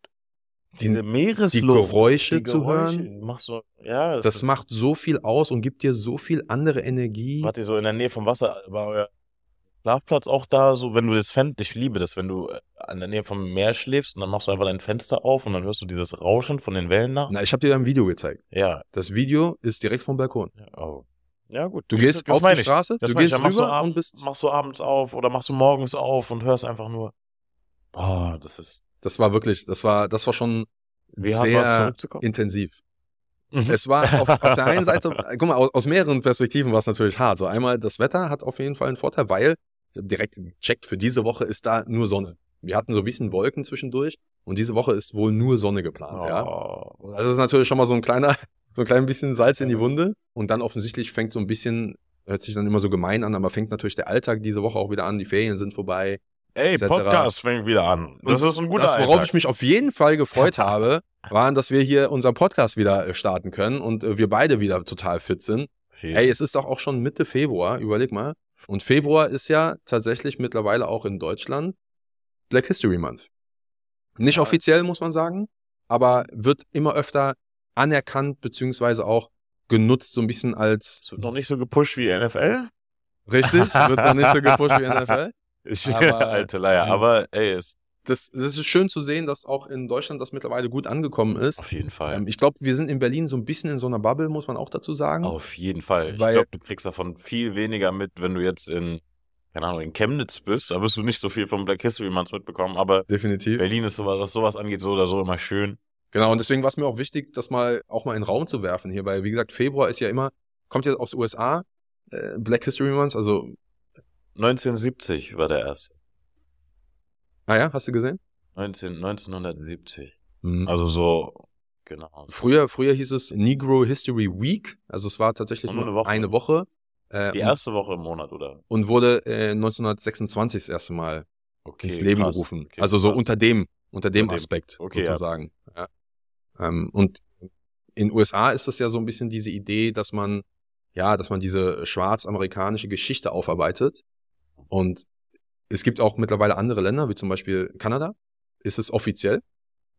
A: die,
B: diese
A: die
B: Meeresluft,
A: Geräusche
B: die
A: zu
B: Geräusche,
A: hören,
B: Machst du, ja, das,
A: das macht so viel aus und gibt dir so viel andere Energie.
B: Wart ihr so in der Nähe vom Wasser, war euer Schlafplatz auch da, so wenn du das Fenster, ich liebe das, wenn du äh, an der Nähe vom Meer schläfst und dann machst du einfach dein Fenster auf und dann hörst du dieses Rauschen von den Wellen nach.
A: Na, ich habe dir ein Video gezeigt.
B: Ja.
A: Das Video ist direkt vom Balkon.
B: ja. Oh. Ja, gut.
A: Du gehst
B: das
A: auf die
B: ich.
A: Straße,
B: Das
A: du
B: ich.
A: gehst
B: machst du,
A: rüber
B: ab,
A: und bist.
B: machst du abends auf oder machst du morgens auf und hörst einfach nur. Oh, das ist.
A: Das war wirklich, das war, das war schon
B: es
A: sehr intensiv.
B: Mhm.
A: Es war auf, auf der einen Seite, guck mal, aus, aus mehreren Perspektiven war es natürlich hart. So einmal, das Wetter hat auf jeden Fall einen Vorteil, weil ich direkt gecheckt, für diese Woche ist da nur Sonne. Wir hatten so ein bisschen Wolken zwischendurch und diese Woche ist wohl nur Sonne geplant, ja.
B: Oh.
A: Das ist natürlich schon mal so ein kleiner, so ein klein bisschen Salz in die Wunde. Und dann offensichtlich fängt so ein bisschen, hört sich dann immer so gemein an, aber fängt natürlich der Alltag diese Woche auch wieder an, die Ferien sind vorbei.
B: Ey,
A: etc.
B: Podcast fängt wieder an. Das
A: Und
B: ist ein guter
A: das, worauf
B: Alltag.
A: ich mich auf jeden Fall gefreut habe, waren, dass wir hier unseren Podcast wieder äh, starten können und äh, wir beide wieder total fit sind.
B: Viel.
A: Ey, es ist doch auch schon Mitte Februar, überleg mal. Und Februar ist ja tatsächlich mittlerweile auch in Deutschland Black History Month. Nicht offiziell, muss man sagen, aber wird immer öfter anerkannt, beziehungsweise auch genutzt, so ein bisschen als
B: Es wird noch nicht so gepusht wie NFL.
A: richtig, wird dann nicht so gepusht wie NFL.
B: Ich,
A: Aber
B: alte Leier. Aber ey, ist
A: Das, das ist schön zu sehen, dass auch in Deutschland das mittlerweile gut angekommen ist.
B: auf jeden Fall.
A: Ähm, ich glaube, wir sind in Berlin so ein bisschen in so einer Bubble, muss man auch dazu sagen.
B: Auf jeden Fall. Ich
A: Weil-
B: glaube, du kriegst davon viel weniger mit, wenn du jetzt in, keine Ahnung, in Chemnitz bist. Da wirst du nicht so viel vom Black History Month mitbekommen. Aber
A: Definitiv.
B: Berlin ist sowas, was sowas angeht, so oder so immer schön.
A: Genau, und deswegen war es mir auch wichtig, das mal auch mal in den Raum zu werfen hier, weil wie gesagt, Februar ist ja immer, kommt ja aus den USA, äh, Black History Month, also,
B: 1970 war der erste.
A: ah ja, hast du gesehen?
B: 19, 1970.
A: Mhm.
B: Also so, genau.
A: Früher, früher hieß es Negro History Week, also es war tatsächlich
B: Nur eine Woche.
A: eine Woche. Äh,
B: Die erste Woche im Monat, oder?
A: und wurde äh, 1926 das erste Mal
B: Okay,
A: ins Leben
B: krass.
A: gerufen.
B: Okay,
A: also so
B: krass.
A: unter dem, unter dem
B: Unter dem.
A: Aspekt
B: Okay,
A: sozusagen. Ja. Ähm, und in USA ist es ja so ein bisschen diese Idee, dass man, ja, dass man diese schwarz-amerikanische Geschichte aufarbeitet. Und es gibt auch mittlerweile andere Länder, wie zum Beispiel Kanada, ist es offiziell.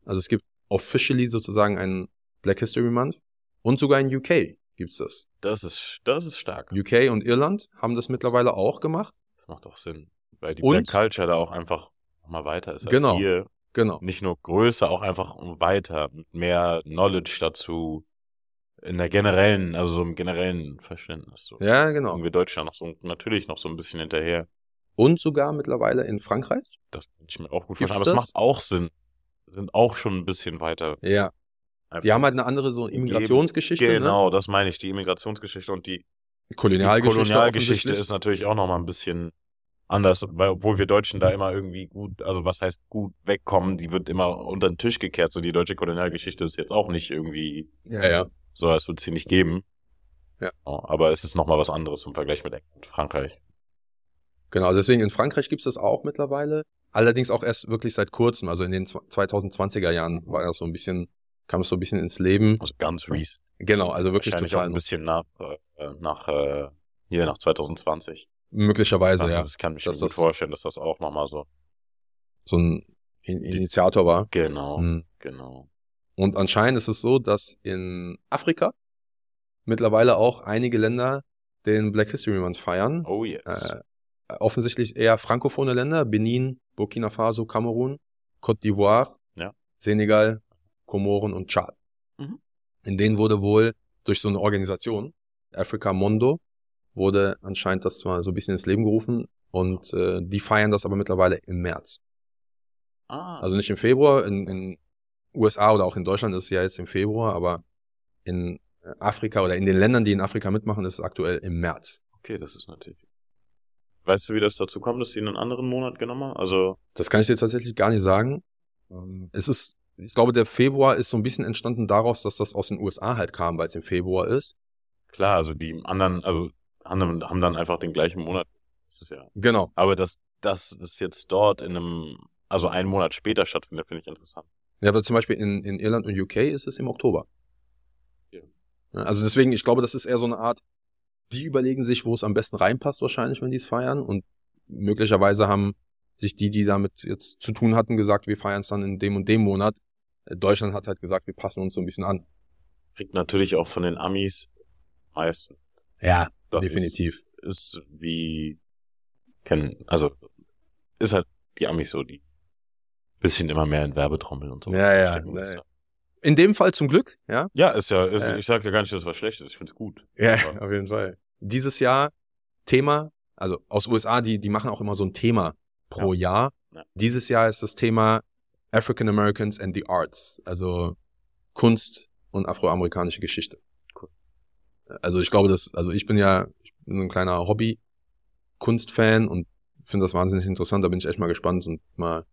A: Also es gibt officially sozusagen einen Black History Month. Und sogar in UK gibt's das.
B: Das ist, das ist stark.
A: UK und Irland haben das mittlerweile auch gemacht.
B: Das macht doch Sinn. Weil die
A: Und-
B: Black Culture da auch einfach nochmal weiter ist als
A: Genau.
B: hier.
A: Genau.
B: Nicht nur größer, auch einfach weiter. Mehr Knowledge dazu. In der generellen, also so im generellen Verständnis. So.
A: Ja, genau.
B: Irgendwie Deutschland noch so, natürlich noch so ein bisschen hinterher.
A: Und sogar mittlerweile in Frankreich.
B: Das kann ich mir auch gut
A: Gibt's
B: vorstellen. Aber es
A: das?
B: macht auch Sinn. Sind auch schon ein bisschen weiter.
A: Ja.
B: Einfach.
A: Die haben halt eine andere so Immigrationsgeschichte.
B: Genau, das meine ich. Die Immigrationsgeschichte und die
A: Ne? Kolonialgeschichte.
B: die Kolonialgeschichte ist natürlich auch nochmal ein bisschen anders, weil obwohl wir Deutschen da immer irgendwie gut, also was heißt gut wegkommen, die wird immer unter den Tisch gekehrt. So die deutsche Kolonialgeschichte ist jetzt auch nicht irgendwie
A: Ja, ja.
B: so, als würde es sie nicht geben.
A: Ja.
B: Aber es ist nochmal was anderes im Vergleich mit Frankreich.
A: Genau, deswegen in Frankreich gibt's das auch mittlerweile. Allerdings auch erst wirklich seit kurzem. Also in den 2020er Jahren war das so ein bisschen, kam es so ein bisschen ins Leben.
B: Also ganz Reese.
A: Genau, also wirklich
B: Wahrscheinlich auch
A: total
B: ein bisschen nach, äh, nach äh, hier nach 2020.
A: möglicherweise,
B: Also
A: ja,
B: Das kann ich
A: Dass
B: mir
A: das-
B: vorstellen, dass das auch nochmal so.
A: so ein In Initiator war.
B: Genau,
A: Mhm.
B: genau.
A: Und anscheinend ist es so, dass in Afrika mittlerweile auch einige Länder den Black History Month feiern.
B: Oh yes.
A: Äh, offensichtlich eher frankophone Länder, Benin, Burkina Faso, Kamerun, Côte d'Ivoire,
B: Ja.
A: Senegal, Komoren und Tschad.
B: Mhm.
A: In denen wurde wohl durch so eine Organisation, Africa Mondo, wurde anscheinend das mal so ein bisschen ins Leben gerufen und äh, die feiern das aber mittlerweile im März.
B: ah,
A: Also nicht im Februar, in, in USA oder auch in Deutschland ist es ja jetzt im Februar, aber in Afrika oder in den Ländern, die in Afrika mitmachen, ist es aktuell im März.
B: okay, das ist natürlich. Weißt du, wie das dazu kommt, dass sie einen anderen Monat genommen haben? Also,
A: Das kann ich dir tatsächlich gar nicht sagen. Es ist, ich glaube, der Februar ist so ein bisschen entstanden daraus, dass das aus den USA halt kam, weil es im Februar ist.
B: klar, also die anderen, also haben, haben dann einfach den gleichen Monat. Das ist ja.
A: Genau.
B: Aber dass das ist jetzt dort in einem, also einen Monat später stattfindet, finde ich interessant.
A: Ja, aber zum Beispiel in, in Irland und UK ist es im Oktober.
B: Ja.
A: Ja, Also deswegen, ich glaube, das ist eher so eine Art, die überlegen sich, wo es am besten reinpasst wahrscheinlich, wenn die es feiern. Und möglicherweise haben sich die, die damit jetzt zu tun hatten, gesagt, wir feiern es dann in dem und dem Monat. Äh, Deutschland hat halt gesagt, wir passen uns so ein bisschen an.
B: Kriegt natürlich auch von den Amis meisten.
A: Ja,
B: Das
A: definitiv.
B: Ist, ist wie kennen, also ist halt die Amis so, die bisschen immer mehr in Werbetrommeln und so.
A: Ja, ja, ja, ja. In dem Fall zum Glück, ja.
B: Ja, ist ja, ist,
A: Äh.
B: ich sage ja gar nicht, dass es was Schlechtes ist, ich finde es gut.
A: Ja,
B: Ja.
A: auf jeden Fall. dieses Jahr Thema, also aus USA, die, die machen auch immer so ein Thema pro Jahr.
B: Ja.
A: Dieses Jahr ist das Thema African Americans and the Arts, also Kunst und afroamerikanische Geschichte. Also ich glaube, dass, also ich bin ja ich bin ein kleiner Hobby-Kunstfan und finde das wahnsinnig interessant. Da bin ich echt mal gespannt und mal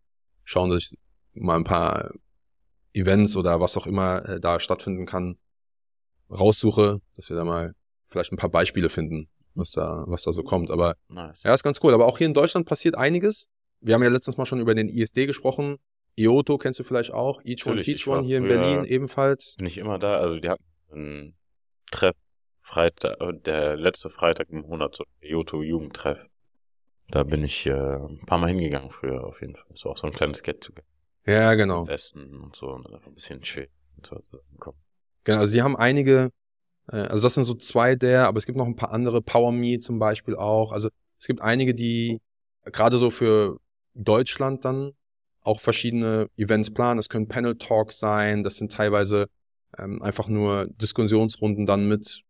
A: schauen, dass ich mal ein paar Events oder was auch immer äh, da stattfinden kann, raussuche, dass wir da mal vielleicht ein paar Beispiele finden, was da, was da so kommt. Aber
B: Nice.
A: ja, ist ganz cool. Aber auch hier in Deutschland passiert einiges. Wir haben ja letztens mal schon über den ISD gesprochen. IOTO kennst du vielleicht auch. Each One
B: Natürlich,
A: Teach
B: ich war
A: One hier in Berlin ebenfalls.
B: Bin ich immer da. Also die hatten einen Treff Freitag, äh, der letzte Freitag im Monat, so Joto Jugendtreff. Da bin ich äh, ein paar Mal hingegangen früher auf jeden Fall. So auch so ein kleines Get to
A: Ja, genau.
B: Essen und so und ein bisschen chill und so.
A: Genau, also die haben einige, äh, also das sind so zwei der, aber es gibt noch ein paar andere, Power Me zum Beispiel auch. Also es gibt einige, die gerade so für Deutschland dann auch verschiedene Events planen. Das können Panel Talks sein, das sind teilweise ähm, einfach nur Diskussionsrunden dann mit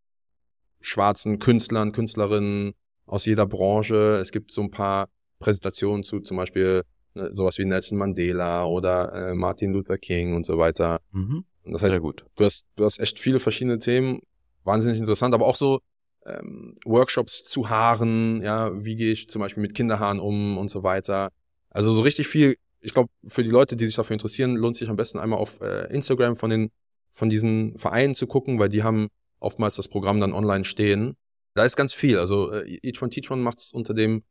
A: schwarzen Künstlern, Künstlerinnen aus jeder Branche. Es gibt so ein paar Präsentationen zu zum Beispiel ne, sowas wie Nelson Mandela oder äh, Martin Luther King und so weiter.
B: Mhm.
A: Und das heißt,
B: Sehr gut.
A: du hast, du hast echt viele verschiedene Themen, wahnsinnig interessant, aber auch so ähm, Workshops zu Haaren, ja, wie gehe ich zum Beispiel mit Kinderhaaren um und so weiter. Also so richtig viel, ich glaube, für die Leute, die sich dafür interessieren, lohnt sich am besten einmal auf äh, Instagram von den, von diesen Vereinen zu gucken, weil die haben oftmals das Programm dann online stehen. Da ist ganz viel. Also äh, Each One Teach One macht es unter dem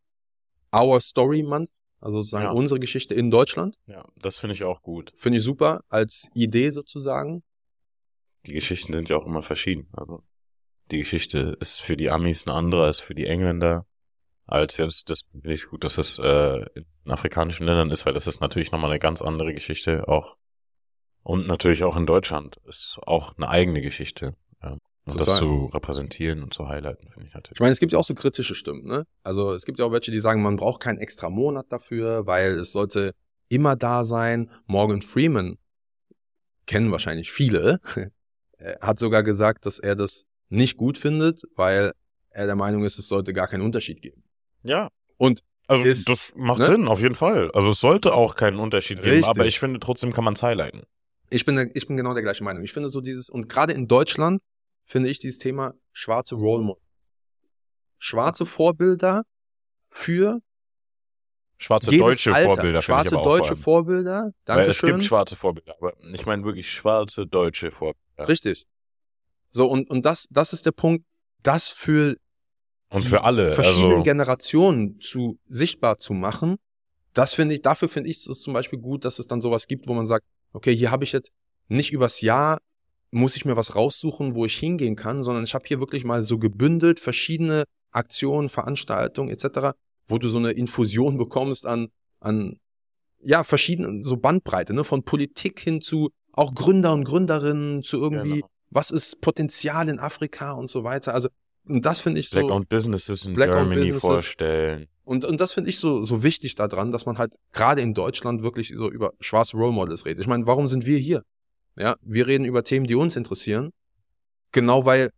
A: Our Story Month, also sozusagen
B: Ja.
A: unsere Geschichte in Deutschland.
B: Ja, das finde ich auch gut.
A: Finde ich super als Idee sozusagen.
B: Die Geschichten sind ja auch immer verschieden. Also die Geschichte ist für die Amis eine andere als für die Engländer. Als jetzt, das finde ich gut, dass es äh, in afrikanischen Ländern ist, weil das ist natürlich nochmal eine ganz andere Geschichte auch. Und natürlich auch in Deutschland ist auch eine eigene Geschichte. Und das zu repräsentieren und zu highlighten, finde ich
A: Ich
B: natürlich.
A: meine, es gibt ja auch so kritische Stimmen, ne? Also es gibt ja auch welche, die sagen, man braucht keinen extra Monat dafür, weil es sollte immer da sein. Morgan Freeman kennen wahrscheinlich viele, er hat sogar gesagt, dass er das nicht gut findet, weil er der Meinung ist, es sollte gar keinen Unterschied geben.
B: Ja.
A: Und
B: Also
A: ist-
B: das macht
A: ne?
B: Sinn, auf jeden Fall. Also es sollte auch keinen Unterschied geben,
A: Richtig.
B: aber ich finde trotzdem kann man es highlighten.
A: ich bin, ich bin genau der gleichen Meinung. Ich finde so dieses, und gerade in Deutschland finde ich dieses Thema schwarze Role Model. Schwarze Vorbilder für
B: Schwarze
A: jedes
B: deutsche
A: Alter.
B: Vorbilder
A: Schwarze deutsche. Vorbilder.
B: Weil es gibt schwarze Vorbilder, aber ich meine wirklich schwarze deutsche Vorbilder.
A: Richtig. So, und, und das, das ist der Punkt, das für
B: Und für alle.
A: verschiedenen
B: Also,
A: Generationen zu sichtbar zu machen, das finde ich, dafür finde ich es zum Beispiel gut, dass es dann sowas gibt, wo man sagt, okay, hier habe ich jetzt nicht übers Jahr muss ich mir was raussuchen, wo ich hingehen kann, sondern ich habe hier wirklich mal so gebündelt verschiedene Aktionen, Veranstaltungen etc., wo du so eine Infusion bekommst an an ja verschiedenen so Bandbreite, ne, von Politik hin zu auch Gründer und Gründerinnen zu irgendwie
B: Genau.
A: was ist Potenzial in Afrika und so weiter. Also und das finde ich so
B: Black-owned Businesses in
A: Black-owned
B: Germany
A: Businesses.
B: vorstellen.
A: und, und das finde ich so, so wichtig daran, dass man halt gerade in Deutschland wirklich so über schwarze Role Models redet. Ich meine, warum sind wir hier? Ja, wir reden über Themen, die uns interessieren. Genau weil,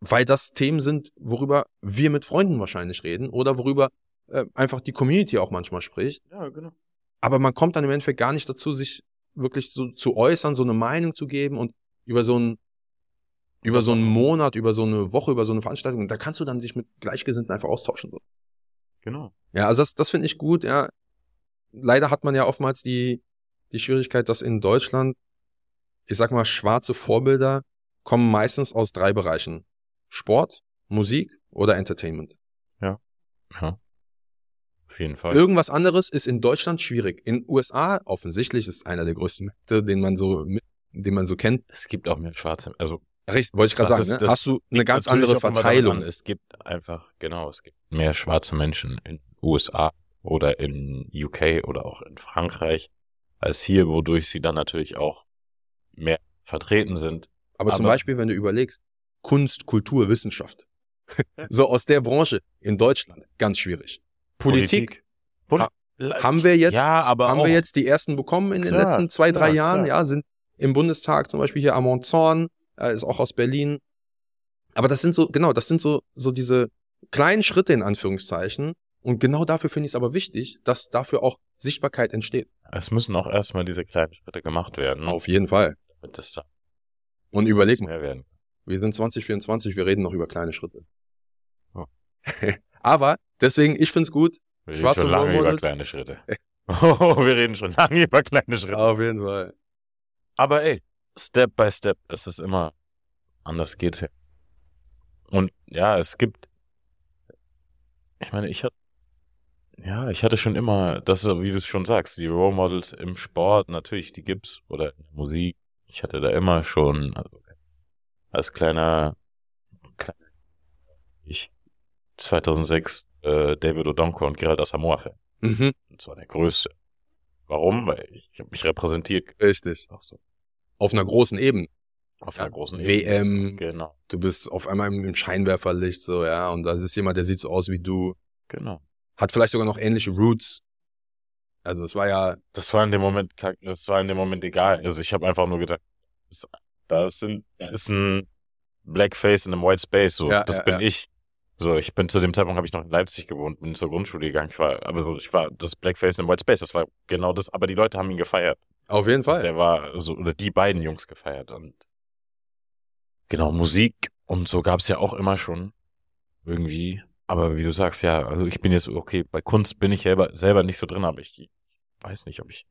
A: weil das Themen sind, worüber wir mit Freunden wahrscheinlich reden oder worüber äh, einfach die Community auch manchmal spricht.
B: Ja, genau.
A: Aber man kommt dann im Endeffekt gar nicht dazu, sich wirklich so zu äußern, so eine Meinung zu geben und über so einen über so einen. Monat, über so eine Woche, über so eine Veranstaltung, da kannst du dann dich mit Gleichgesinnten einfach austauschen. So.
B: Genau.
A: Ja, also das, das finde ich gut, ja. Leider hat man ja oftmals die, die Schwierigkeit, dass in Deutschland, ich sag mal, schwarze Vorbilder kommen meistens aus drei Bereichen. Sport, Musik oder Entertainment.
B: Ja. Auf jeden Fall.
A: Irgendwas anderes ist in Deutschland schwierig. In USA offensichtlich ist einer der größten Märkte, den man so, den man so kennt.
B: es gibt auch mehr schwarze, also
A: Richtig, wollte ich gerade sagen.
B: ist-
A: Ne? Hast du eine ganz andere Verteilung.
B: Es gibt einfach, genau, es gibt mehr schwarze Menschen in USA oder in UK oder auch in Frankreich als hier, wodurch sie dann natürlich auch mehr vertreten sind.
A: Aber, zum
B: Aber-
A: Beispiel, wenn du überlegst, Kunst, Kultur, Wissenschaft. so aus der Branche in Deutschland, ganz schwierig. Politik,
B: Poli
A: Ha- haben wir jetzt,
B: ja, aber
A: haben
B: auch,
A: wir jetzt die ersten bekommen in den
B: Klar,
A: letzten zwei, drei
B: klar,
A: Jahren,
B: klar.
A: ja, sind im Bundestag zum Beispiel hier Amon Zorn, äh, ist auch aus Berlin. Aber das sind so, genau, das sind so, so diese kleinen Schritte in Anführungszeichen. Und genau dafür finde ich es aber wichtig, dass dafür auch Sichtbarkeit entsteht.
B: Es müssen auch erstmal diese kleinen Schritte gemacht werden.
A: Auf jeden Fall.
B: Damit das da
A: Und überleg mal,
B: mehr werden.
A: wir sind 2024, wir reden noch über kleine Schritte.
B: Ja.
A: aber deswegen, ich find's gut.
B: Wir reden schon lange über kleine Schritte. Oh, wir reden schon lange über kleine Schritte.
A: Auf jeden Fall.
B: Aber ey, Step by Step ist es immer anders geht's ja. Und ja, es gibt, ich meine, ich hatte, ja, ich hatte schon immer, das ist, wie du es schon sagst, die Role Models im Sport, natürlich, die gibt's, oder in der Musik. Ich hatte da immer schon, also, als kleiner, kleiner ich, 2006, äh, David Odonkor und Gerald Asamoah-Fan.
A: Mhm.
B: Und zwar der größte. Warum? Weil ich habe mich repräsentiert.
A: Richtig.
B: Auch so.
A: Auf einer großen Ebene.
B: Auf
A: Ja,
B: einer großen
A: WM.
B: Ebene. Genau,
A: Du bist auf einmal im Scheinwerferlicht, so, ja, und da ist jemand, der sieht so aus wie du,
B: genau.
A: hat vielleicht sogar noch ähnliche Roots. Also es war ja,
B: Das war in dem Moment, das war in dem Moment egal. Also ich habe einfach nur gedacht, das, sind, ist ein Blackface in einem White Space, so.
A: Ja,
B: das
A: ja,
B: bin
A: ja.
B: ich. So, ich bin zu dem Zeitpunkt habe ich noch in Leipzig gewohnt, bin zur Grundschule gegangen. Ich war, aber so, ich war das Blackface in einem White Space. Das war genau das. Aber die Leute haben ihn gefeiert.
A: auf jeden
B: Also
A: Fall.
B: der war so oder die beiden Jungs gefeiert und genau Musik und so gab's ja auch immer schon irgendwie. Aber wie du sagst, ja, also ich bin jetzt okay bei Kunst bin ich selber selber nicht so drin, aber ich weiß nicht, ob ich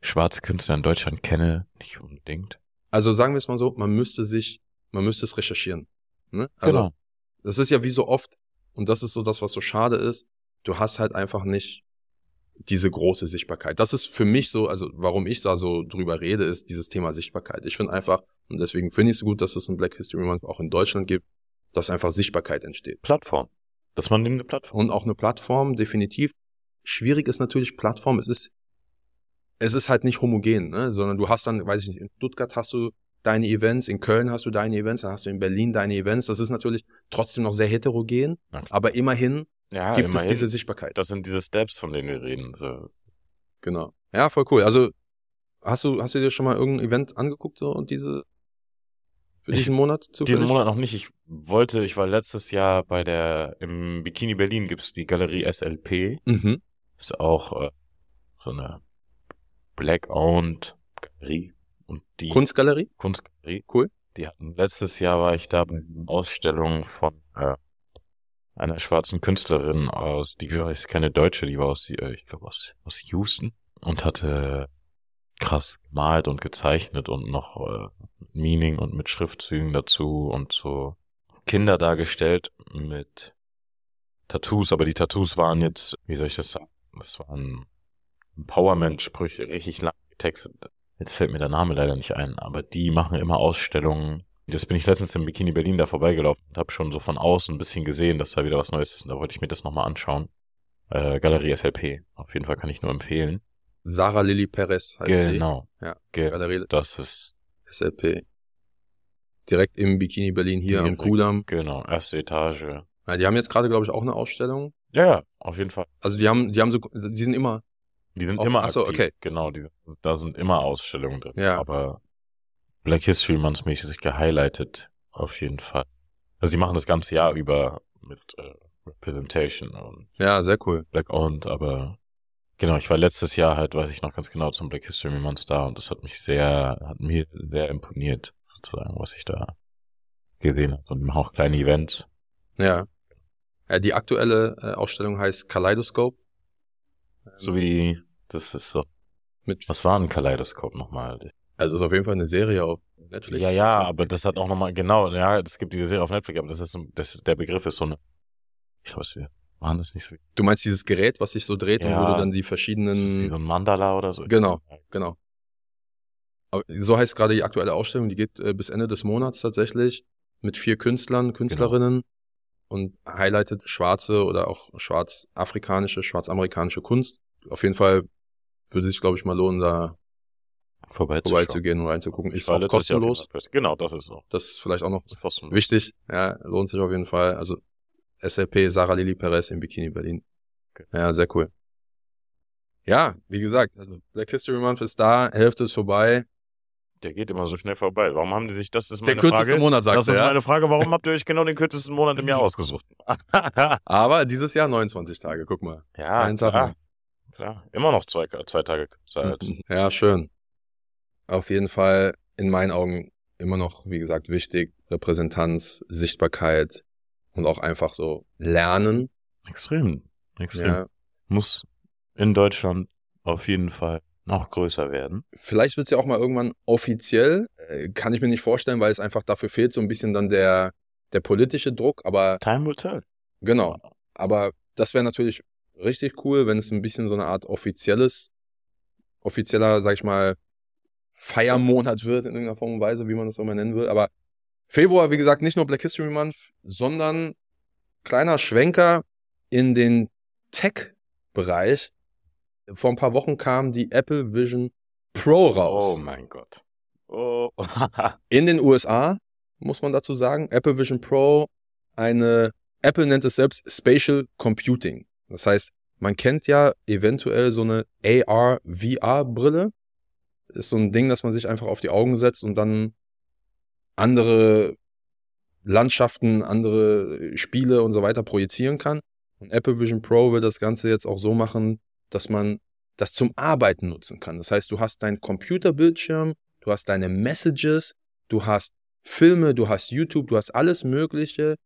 B: schwarze Künstler in Deutschland kenne, nicht unbedingt.
A: Also sagen wir es mal so, man müsste sich, man müsste es recherchieren. Ne? Also
B: Genau.
A: das ist ja wie so oft, und das ist so das, was so schade ist, du hast halt einfach nicht diese große Sichtbarkeit. Das ist für mich so, also warum ich da so drüber rede, ist dieses Thema Sichtbarkeit. Ich finde einfach, und deswegen finde ich es gut, dass es ein Black History Month auch in Deutschland gibt, dass einfach Sichtbarkeit entsteht.
B: Plattform. Dass man nimmt eine Plattform.
A: Und auch eine Plattform, definitiv. Schwierig ist natürlich Plattform, es ist, es ist halt nicht homogen, ne? sondern du hast dann, weiß ich nicht, in Stuttgart hast du deine Events, in Köln hast du deine Events, dann hast du in Berlin deine Events. Das ist natürlich trotzdem noch sehr heterogen, aber immerhin
B: Ja,
A: gibt es
B: immerhin.
A: diese Sichtbarkeit.
B: Das sind diese Steps, von denen wir reden. So.
A: Genau. Ja, voll cool. Also hast du, hast du dir schon mal irgendein Event angeguckt so und diese für
B: Ich-
A: diesen Monat zufällig?
B: Diesen Monat noch nicht. Ich wollte, ich war letztes Jahr bei der, im Bikini Berlin gibt's die Galerie SLP.
A: Mhm.
B: Ist auch äh, so eine Black-owned Galerie. Und die
A: Kunstgalerie?
B: Kunstgalerie.
A: Cool.
B: Die hatten, letztes Jahr war ich da bei einer Ausstellung von äh, einer schwarzen Künstlerin aus, die ist keine Deutsche, die war aus, äh, ich glaube aus, aus Houston und hatte krass gemalt und gezeichnet und noch äh, Meaning und mit Schriftzügen dazu und so Kinder dargestellt mit Tattoos, aber die Tattoos waren jetzt, wie soll ich das sagen? Das waren Empowerment-Sprüche, richtig lang getextet. Jetzt fällt mir der Name leider nicht ein, aber die machen immer Ausstellungen. Jetzt bin ich letztens im Bikini Berlin da vorbeigelaufen und habe schon so von außen ein bisschen gesehen, dass da wieder was Neues ist. Und da wollte ich mir das nochmal anschauen. Äh, Galerie SLP. Auf jeden Fall kann ich nur empfehlen.
A: Sarah Lily Perez heißt
B: genau.
A: Ja.
B: Ge
A: sie. Galerie
B: das ist,
A: SLP. Direkt im Bikini Berlin hier am. Kudamm.
B: genau, erste Etage.
A: Ja, die haben jetzt gerade, glaube ich, auch eine Ausstellung.
B: Ja, ja, auf jeden Fall.
A: Also die haben, die haben so, die sind immer,
B: Die sind
A: Auf-
B: immer
A: ach so,
B: aktiv.
A: okay.
B: Genau, die, da sind immer Ausstellungen drin.
A: Ja.
B: Aber Black History Month mäßig gehighlightet, auf jeden Fall. Also sie machen das ganze Jahr über mit äh, Representation und
A: ja, sehr cool.
B: Black Owned, aber genau, ich war letztes Jahr halt, weiß ich noch ganz genau, zum Black History Month da und das hat mich sehr, hat mir sehr imponiert, sozusagen, was ich da gesehen habe. Und die machen auch kleine Events.
A: Ja. ja die aktuelle äh, Ausstellung heißt Kaleidoscope.
B: So wie die, das ist so.
A: Mit,
B: Was war ein Kaleidoskop nochmal?
A: also ist auf jeden Fall eine Serie auf Netflix.
B: Ja, ja, aber das hat auch nochmal, genau, ja, es gibt diese Serie auf Netflix, aber das ist, so- das ist der Begriff ist so eine, ich glaube, es waren das nicht so,
A: Du meinst dieses Gerät, was sich so dreht und
B: Ja.
A: wo du dann die
B: das
A: verschiedenen,
B: ist wie so ein Mandala oder so.
A: Genau. genau. Aber so heißt gerade die aktuelle Ausstellung, die geht äh, bis Ende des Monats tatsächlich mit vier Künstlern, Künstlerinnen und highlightet schwarze oder auch schwarzafrikanische, schwarzamerikanische Kunst. Auf jeden Fall würde sich, glaube ich, mal lohnen, da vorbeizugehen und reinzugucken. Ist auch
B: Jahr
A: kostenlos.
B: Genau, das ist so.
A: Das ist vielleicht auch noch
B: Das
A: wichtig. Ja, lohnt sich auf jeden Fall. Also SLP Sarah Lili Perez im Bikini Berlin.
B: Okay.
A: Ja, sehr cool. Ja, wie gesagt, also Black History Month ist da, Hälfte ist vorbei.
B: Der geht immer so schnell vorbei. Warum haben die sich, das ist
A: Der
B: meine
A: kürzeste
B: Frage.
A: Monat, sagst
B: das
A: du,
B: ist
A: ja?
B: meine Frage, warum habt ihr euch genau den kürzesten Monat im Jahr ausgesucht?
A: Aber dieses Jahr 29 Tage, guck mal.
B: ja,
A: Ein Tag
B: klar. klar. Immer noch zwei, zwei Tage als.
A: Ja, schön. Auf jeden Fall in meinen Augen immer noch, wie gesagt, wichtig. Repräsentanz, Sichtbarkeit und auch einfach so lernen.
B: Extrem. Extrem.
A: Ja.
B: Muss in Deutschland auf jeden Fall noch größer werden.
A: Vielleicht wird's ja auch mal irgendwann offiziell. Äh, Kann ich mir nicht vorstellen, weil es einfach dafür fehlt so ein bisschen dann der, der politische Druck. Aber
B: Time will tell.
A: genau. Aber das wäre natürlich richtig cool, wenn es ein bisschen so eine Art offizielles, offizieller, sag ich mal, Feiermonat wird in irgendeiner Form und Weise, wie man das auch mal nennen will. Aber Februar, wie gesagt, nicht nur Black History Month, sondern kleiner Schwenker in den Tech-Bereich. Vor ein paar Wochen kam die Apple Vision Pro raus.
B: Oh mein Gott. Oh.
A: In den USA, muss man dazu sagen, Apple Vision Pro, eine, Apple nennt es selbst Spatial Computing. Das heißt, man kennt ja eventuell so eine AR-VR-Brille. Ist so ein Ding, das man sich einfach auf die Augen setzt und dann andere Landschaften, andere Spiele und so weiter projizieren kann. Und Apple Vision Pro will das Ganze jetzt auch so machen, dass man das zum Arbeiten nutzen kann. Das heißt, du hast deinen Computerbildschirm, du hast deine Messages, du hast Filme, du hast YouTube, du hast alles Mögliche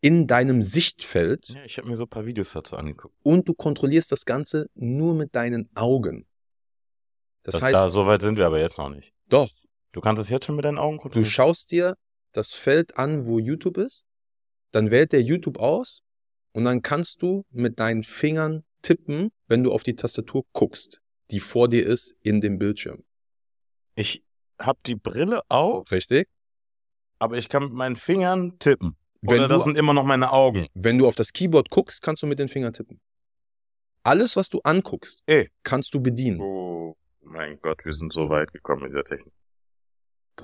A: in deinem Sichtfeld
B: ja, ich habe mir so ein paar Videos dazu angeguckt.
A: und du kontrollierst das Ganze nur mit deinen Augen. Das,
B: Das
A: heißt,
B: da, so weit sind wir aber jetzt noch nicht.
A: doch,
B: Du kannst es jetzt schon mit deinen Augen
A: du
B: kontrollieren.
A: schaust dir das Feld an, wo YouTube ist, dann wählt der YouTube aus und dann kannst du mit deinen Fingern tippen, wenn du auf die Tastatur guckst, die vor dir ist in dem Bildschirm.
B: Ich habe die Brille auf,
A: Richtig?
B: aber ich kann mit meinen Fingern tippen.
A: Wenn
B: Oder das
A: du,
B: sind immer noch meine Augen.
A: wenn du auf das Keyboard guckst, kannst du mit den Fingern tippen. Alles, was du anguckst,
B: Ey.
A: kannst du bedienen.
B: Oh mein Gott, wir sind so weit gekommen mit der Technik.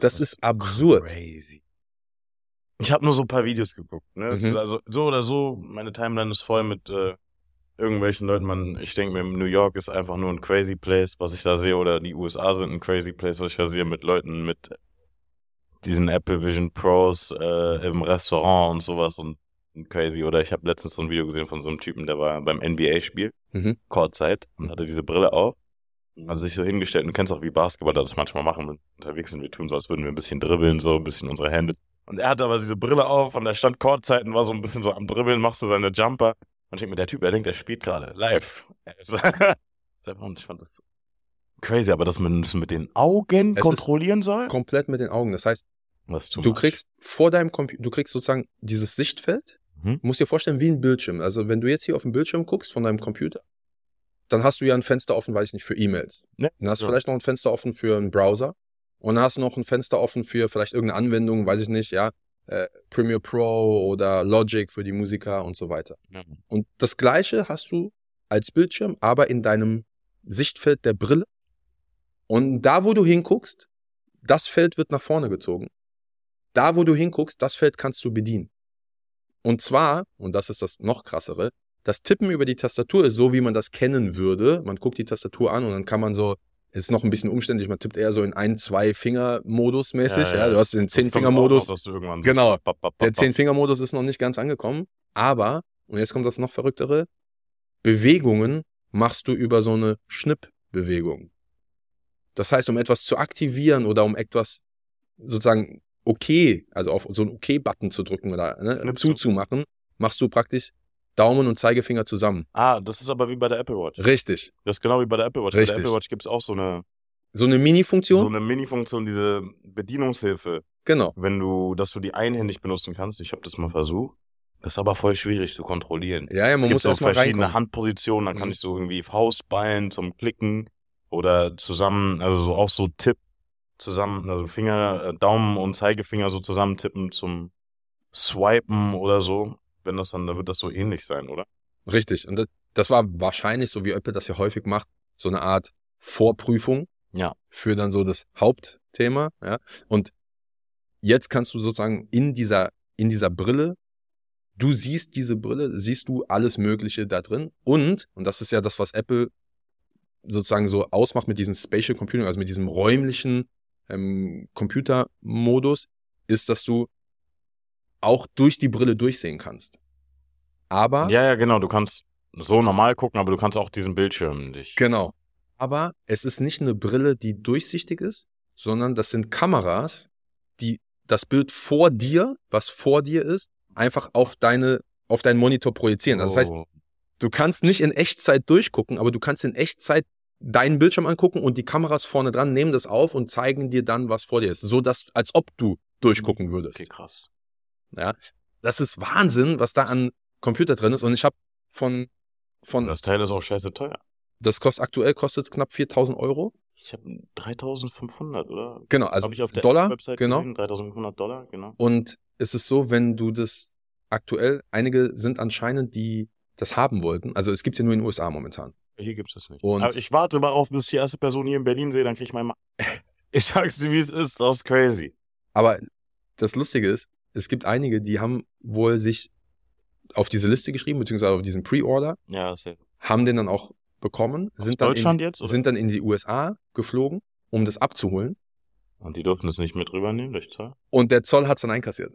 A: Das ist absurd.
B: Crazy. Ich habe nur so ein paar Videos geguckt. Ne?
A: Mhm.
B: Also, so oder so, meine Timeline ist voll mit äh, irgendwelchen Leuten. Man, ich denke mir, New York ist einfach nur ein crazy place, was ich da sehe, oder die USA sind ein crazy place, was ich da sehe, mit Leuten mit diesen Apple Vision Pros äh, im Restaurant und sowas und, und crazy. Oder ich habe letztens so ein Video gesehen von so einem Typen, der war beim NBA-Spiel,
A: Mhm.
B: Courtside, und hatte diese Brille auf. Also sich so hingestellt, und du kennst auch wie Basketballer das manchmal machen, wenn wir unterwegs sind. Wir tun so, als würden wir ein bisschen dribbeln, so ein bisschen unsere Hände. Und er hatte aber diese Brille auf und er stand und war so ein bisschen so am Dribbeln, macht so seine Jumper. Und ich denke mir, der Typ, er denkt, er spielt gerade live. Und ich fand das so crazy, aber dass man das mit den Augen
A: Es
B: kontrollieren soll?
A: Komplett mit den Augen. Das heißt,
B: Das
A: du
B: much.
A: kriegst vor deinem Computer, du kriegst sozusagen dieses Sichtfeld.
B: Mhm.
A: Du musst dir vorstellen, wie ein Bildschirm. Also wenn du jetzt hier auf den Bildschirm guckst von deinem Computer, dann hast du ja ein Fenster offen, weiß ich nicht, für E-Mails.
B: Ne?
A: Dann hast du
B: Ja.
A: vielleicht noch ein Fenster offen für einen Browser. Und dann hast du noch ein Fenster offen für vielleicht irgendeine Anwendung, weiß ich nicht, ja, äh, Premiere Pro oder Logic für die Musiker und so weiter.
B: Ja.
A: Und das gleiche hast du als Bildschirm, aber in deinem Sichtfeld der Brille. Und da, wo du hinguckst, das Feld wird nach vorne gezogen. Da, wo du hinguckst, das Feld kannst du bedienen. Und zwar, und das ist das noch krassere, das Tippen über die Tastatur ist so, wie man das kennen würde. Man guckt die Tastatur an und dann kann man so, es ist noch ein bisschen umständlich, man tippt eher so in ein, zwei Finger-Modus mäßig. Ja,
B: Ja.
A: Du hast den Zehn-Finger-Modus. Genau. Der. Zehn-Finger-Modus ist noch nicht ganz angekommen, aber, und jetzt kommt das noch verrücktere, Bewegungen machst du über so eine Schnippbewegung. Das heißt, um etwas zu aktivieren oder um etwas sozusagen okay, also auf so einen Okay-Button zu drücken oder ne, zuzumachen, machst du praktisch Daumen und Zeigefinger zusammen.
B: Ah, das ist aber wie bei der Apple Watch.
A: Richtig.
B: Das ist genau wie bei der Apple Watch. Bei
A: Richtig.
B: der Apple Watch gibt's auch so eine,
A: So eine Mini-Funktion.
B: so eine Mini-Funktion, diese Bedienungshilfe,
A: genau.
B: wenn du, dass du die einhändig benutzen kannst. Ich habe das mal versucht. Das ist aber voll schwierig zu kontrollieren.
A: Ja, ja,
B: es
A: man
B: gibt
A: muss mal
B: verschiedene
A: reinkommen.
B: Handpositionen, dann kann
A: Mhm.
B: ich so irgendwie Faustballen zum Klicken oder zusammen, also so auch so Tipp zusammen, also Finger, äh, Daumen und Zeigefinger so zusammen tippen zum Swipen oder so. Wenn das dann, dann wird das so ähnlich sein, oder?
A: Richtig. Und das, war wahrscheinlich, so wie Apple das ja häufig macht, so eine Art Vorprüfung.
B: Ja.
A: Für dann so das Hauptthema, ja. Und jetzt kannst du sozusagen in dieser, in dieser Brille, du siehst diese Brille, siehst du alles Mögliche da drin. Und, und das ist ja das, was Apple sozusagen so ausmacht mit diesem Spatial Computing, also mit diesem räumlichen ähm, Computermodus ist, dass du auch durch die Brille durchsehen kannst. Aber
B: Ja, ja, genau. Du kannst so normal gucken, aber du kannst auch diesen Bildschirm dich.
A: Genau. Aber es ist nicht eine Brille, die durchsichtig ist, sondern das sind Kameras, die das Bild vor dir, was vor dir ist, einfach auf deine, auf deinen Monitor projizieren. Also das heißt,
B: Oh.
A: du kannst nicht in Echtzeit durchgucken, aber du kannst in Echtzeit deinen Bildschirm angucken und die Kameras vorne dran nehmen das auf und zeigen dir dann, was vor dir ist. So dass, als ob du durchgucken würdest.
B: okay, krass.
A: Ja. Das ist Wahnsinn, was da an Computer drin ist. Und ich habe von, von,
B: Das Teil ist auch scheiße teuer.
A: das kostet aktuell kostet es knapp 4000 Euro.
B: Ich habe 3500, oder?
A: Genau, also
B: Hab ich auf der
A: Dollar,
B: Website
A: genau.
B: gesehen, 3500 Dollar, genau.
A: Und es ist so, wenn du das aktuell, einige sind anscheinend, die das haben wollten. Also es gibt ja nur in den USA momentan.
B: Hier gibt's das nicht.
A: Und-
B: Aber ich warte mal auf, bis ich die erste Person hier in Berlin sehe, dann krieg ich mein Ma Ich sag's dir, wie es ist, das ist crazy.
A: Aber das Lustige ist, es gibt einige, die haben wohl sich auf diese Liste geschrieben, beziehungsweise auf diesen Pre-Order,
B: Ja, ja.
A: haben den dann auch bekommen,
B: Aus
A: sind dann,
B: Deutschland
A: in,
B: jetzt? Oder?
A: sind dann in die USA geflogen, um das abzuholen.
B: Und die durften es nicht mit rübernehmen durch Zoll?
A: Und der Zoll hat es dann einkassiert.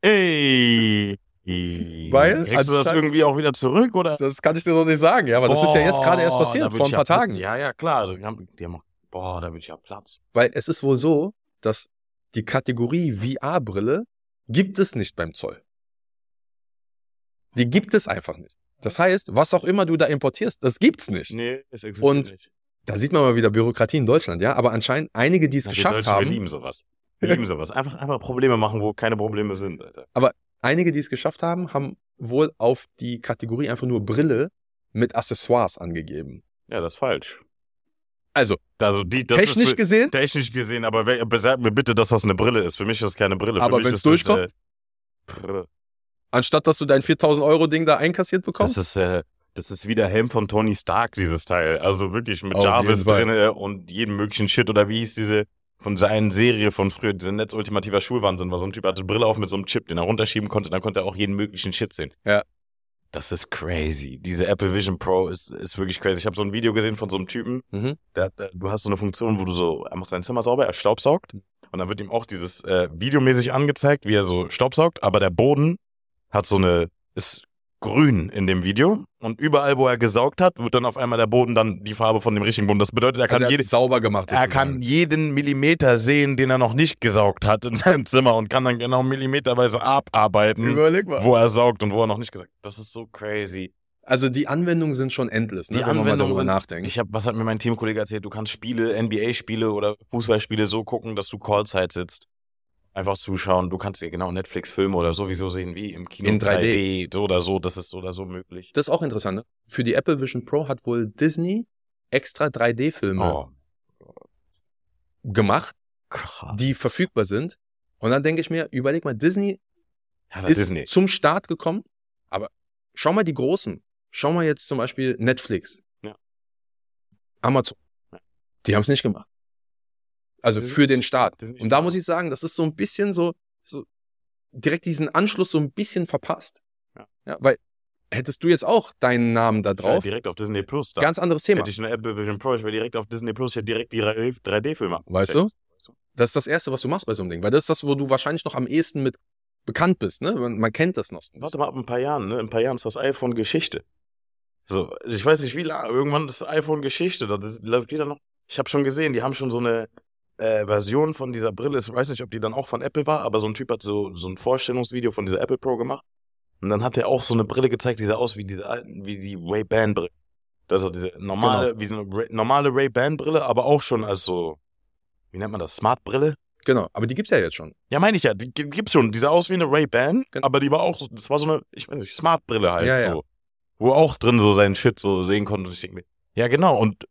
B: Ey!
A: Weil,
B: Kriegst
A: also
B: du das irgendwie auch wieder zurück, oder?
A: Das kann ich dir noch nicht sagen, ja, aber das ist ja jetzt gerade erst
B: Boah,
A: passiert, vor ein paar
B: ja,
A: Tagen.
B: Ja, ja, klar. Die haben, die haben auch, boah, da würde ich ja Platz.
A: Weil es ist wohl so, dass die Kategorie VR-Brille gibt es nicht beim Zoll. Die gibt es einfach nicht. Das heißt, was auch immer du da importierst, das gibt's nicht.
B: Nee, es existiert
A: Und
B: nicht.
A: Da sieht man mal wieder Bürokratie in Deutschland, ja. Aber anscheinend einige, die es
B: wir
A: geschafft haben,
B: Wir lieben sowas. Wir lieben sowas. Einfach, einfach Probleme machen, wo keine Probleme sind, Alter.
A: einige, die es geschafft haben, haben wohl auf die Kategorie einfach nur Brille mit Accessoires angegeben.
B: Ja, das ist falsch.
A: Also,
B: Also die, das
A: technisch
B: ist,
A: gesehen,
B: technisch gesehen, aber wer, sag mir bitte, dass das eine Brille ist. Für mich ist das keine Brille. Für
A: Aber
B: mich
A: wenn's
B: ist das,
A: durchkommt?
B: Äh,
A: anstatt dass du dein 4000 Euro Ding da einkassiert bekommst.
B: das ist, äh, das ist wie der Helm von Tony Stark, dieses Teil. Also wirklich mit
A: Auf
B: Jarvis drinne und jedem möglichen Shit. Oder wie hieß diese von seinen Serie von früher, diese Netz ultimativer Schulwahnsinn, war so ein Typ hatte Brille auf mit so einem Chip, den er runterschieben konnte, dann konnte er auch jeden möglichen Shit sehen.
A: Ja.
B: Das ist crazy. Diese Apple Vision Pro ist, ist wirklich crazy. Ich habe so ein Video gesehen von so einem Typen,
A: Mhm.
B: der, der, du hast so eine Funktion, wo du so, er macht sein Zimmer sauber, er staubsaugt und dann wird ihm auch dieses äh, videomäßig angezeigt, wie er so staubsaugt, aber der Boden hat so eine, ist grün in dem Video und überall, wo er gesaugt hat, wird dann auf einmal der Boden dann die Farbe von dem richtigen Boden. Das bedeutet, er kann
A: Also er
B: jede,
A: sauber gemacht.
B: er kann jeden Millimeter sehen, den er noch nicht gesaugt hat in seinem Zimmer und kann dann genau millimeterweise abarbeiten,
A: Überleg mal.
B: wo er saugt und wo er noch nicht gesaugt hat. Das ist so crazy.
A: Also die Anwendungen sind schon endless, ne,
B: Die
A: wenn man mal
B: Anwendungen
A: darüber
B: sind-
A: nachdenkt.
B: Ich habe, was hat mir mein Teamkollege erzählt? Du kannst Spiele, NBA-Spiele oder Fußballspiele so gucken, dass du Callzeit sitzt. Einfach zuschauen. Du kannst dir genau Netflix-Filme oder sowieso sehen wie im Kino
A: In 3D.
B: so oder so. Das ist so oder so möglich.
A: das ist auch interessant. Ne? Für die Apple Vision Pro hat wohl Disney extra 3D-Filme
B: Oh,
A: gemacht,
B: krass.
A: die verfügbar sind. Und dann denke ich mir, überleg mal, Disney
B: Ja,
A: ist
B: nicht.
A: zum Start gekommen, aber schau mal die Großen. Schau mal jetzt zum Beispiel Netflix.
B: Ja.
A: Amazon. Die haben es nicht gemacht. Also
B: Das
A: für den
B: nicht
A: Und da muss ich sagen, das ist so ein bisschen so, so direkt diesen Anschluss so ein bisschen verpasst.
B: Ja.
A: ja weil hättest du jetzt auch deinen Namen da drauf,
B: direkt auf Disney Plus. Da.
A: ganz anderes Thema.
B: Hätte ich eine Apple Vision Pro, ich wäre direkt auf Disney Plus, ich hätte direkt die 3D-Filme.
A: Weißt du? Das ist das Erste, was du machst bei so einem Ding. Weil das ist das, wo du wahrscheinlich noch am ehesten mit bekannt bist. Ne? Man, man kennt das noch.
B: Warte mal, ab ein paar Jahren, ne? In ein paar Jahren ist das iPhone Geschichte. So, ich weiß nicht wie lange, irgendwann ist das iPhone Geschichte. Das läuft jeder noch. Ich habe schon gesehen, die haben schon so eine äh, Version von dieser Brille. Ich weiß nicht, ob die dann auch von Apple war, aber so ein Typ hat so, so ein Vorstellungsvideo von dieser Apple Pro gemacht. Und dann hat er auch so eine Brille gezeigt, die sah aus wie diese alten, wie die Ray-Ban-Brille. Das ist auch diese normale, wie so eine Ray, normale Ray-Ban-Brille, aber auch schon als so, wie nennt man das, Smart-Brille?
A: Genau, aber die gibt's ja jetzt schon.
B: Ja, meine ich ja, die gi- gibt's schon. Die sah aus wie eine Ray-Ban,
A: Gen-
B: aber die war auch so, das war so eine, ich meine, Smart-Brille halt
A: Ja, ja.
B: so. Wo er auch drin so seinen Shit so sehen konnte. Und ich denke mir, ja, genau. Und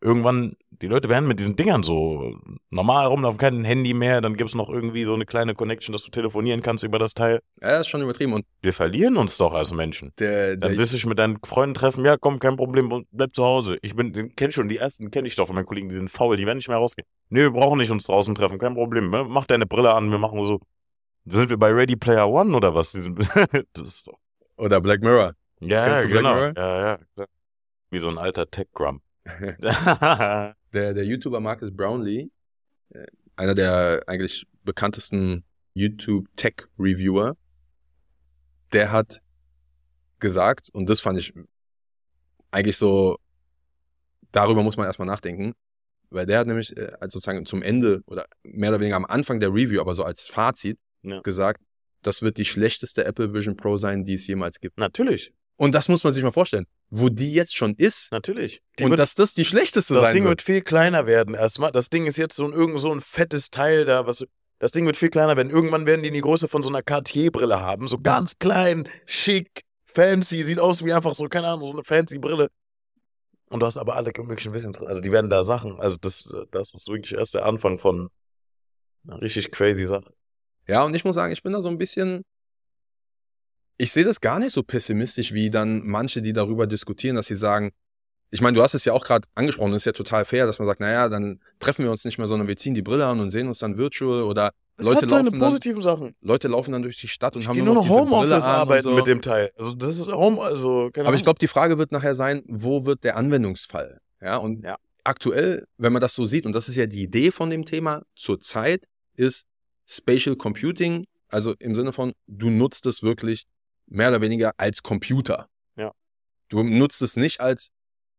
B: irgendwann, die Leute werden mit diesen Dingern so normal rumlaufen, kein Handy mehr, dann gibt's noch irgendwie so eine kleine Connection, dass du telefonieren kannst über das Teil.
A: Ja, das ist schon übertrieben. Und
B: Wir verlieren uns doch als Menschen.
A: der,
B: Dann
A: der
B: wirst du dich mit deinen Freunden treffen, ja, komm, kein Problem, bleib zu Hause. Ich bin, den kenn ich schon, die ersten kenne ich doch von meinen Kollegen, die sind faul, die werden nicht mehr rausgehen. Nee, wir brauchen nicht uns draußen treffen, kein Problem. ne? Mach deine Brille an, wir machen so. Sind wir bei Ready Player One oder was? Das ist doch.
A: oder Black Mirror.
B: Ja,
A: Black
B: genau.
A: Mirror?
B: Ja, ja. klar. Wie so ein alter Tech-Grum.
A: Der, der YouTuber Marcus Brownlee, äh, einer der eigentlich bekanntesten YouTube-Tech-Reviewer, der hat gesagt, und das fand ich eigentlich so, darüber muss man erstmal nachdenken, weil der hat nämlich äh, also sozusagen zum Ende oder mehr oder weniger am Anfang der Review, aber so als Fazit
B: Ja.
A: gesagt, das wird die schlechteste Apple Vision Pro sein, die es jemals gibt.
B: Natürlich,
A: Und das muss man sich mal vorstellen, wo die jetzt schon ist
B: natürlich. Die
A: und
B: wird,
A: dass das die schlechteste
B: das
A: sein
B: Ding
A: wird.
B: wird viel kleiner werden erstmal. Das Ding ist jetzt so ein, irgend so ein fettes Teil da, was. Das Ding wird viel kleiner werden. Irgendwann werden die die Größe von so einer Cartier-Brille haben. So ganz klein, schick, fancy. Sieht aus wie einfach so, keine Ahnung, so eine fancy Brille. Und du hast aber alle möglichen Visions drin. Also die werden da Sachen. Also das, das ist wirklich erst der Anfang von einer richtig crazy Sache.
A: Ja, und ich muss sagen, ich bin da so ein bisschen. Ich sehe das gar nicht so pessimistisch wie dann manche, die darüber diskutieren, dass sie sagen, ich meine, du hast es ja auch gerade angesprochen, das ist ja total fair, dass man sagt, naja, dann treffen wir uns nicht mehr, sondern wir ziehen die Brille an und sehen uns dann virtual oder
B: Das
A: Leute
B: hat seine
A: laufen dann,
B: positiven Sachen.
A: Leute laufen dann durch die Stadt und
B: Ich
A: haben nur noch
B: noch Homeoffice arbeiten
A: so.
B: mit dem Teil. Also das ist Home, also keine
A: Aber ich
B: Ahnung.
A: glaube, die Frage wird nachher sein, wo wird der Anwendungsfall? Ja, und
B: Ja.
A: aktuell, wenn man das so sieht, und das ist ja die Idee von dem Thema zurzeit, ist Spatial Computing, also im Sinne von, du nutzt es wirklich mehr oder weniger als Computer.
B: Ja.
A: Du nutzt es nicht als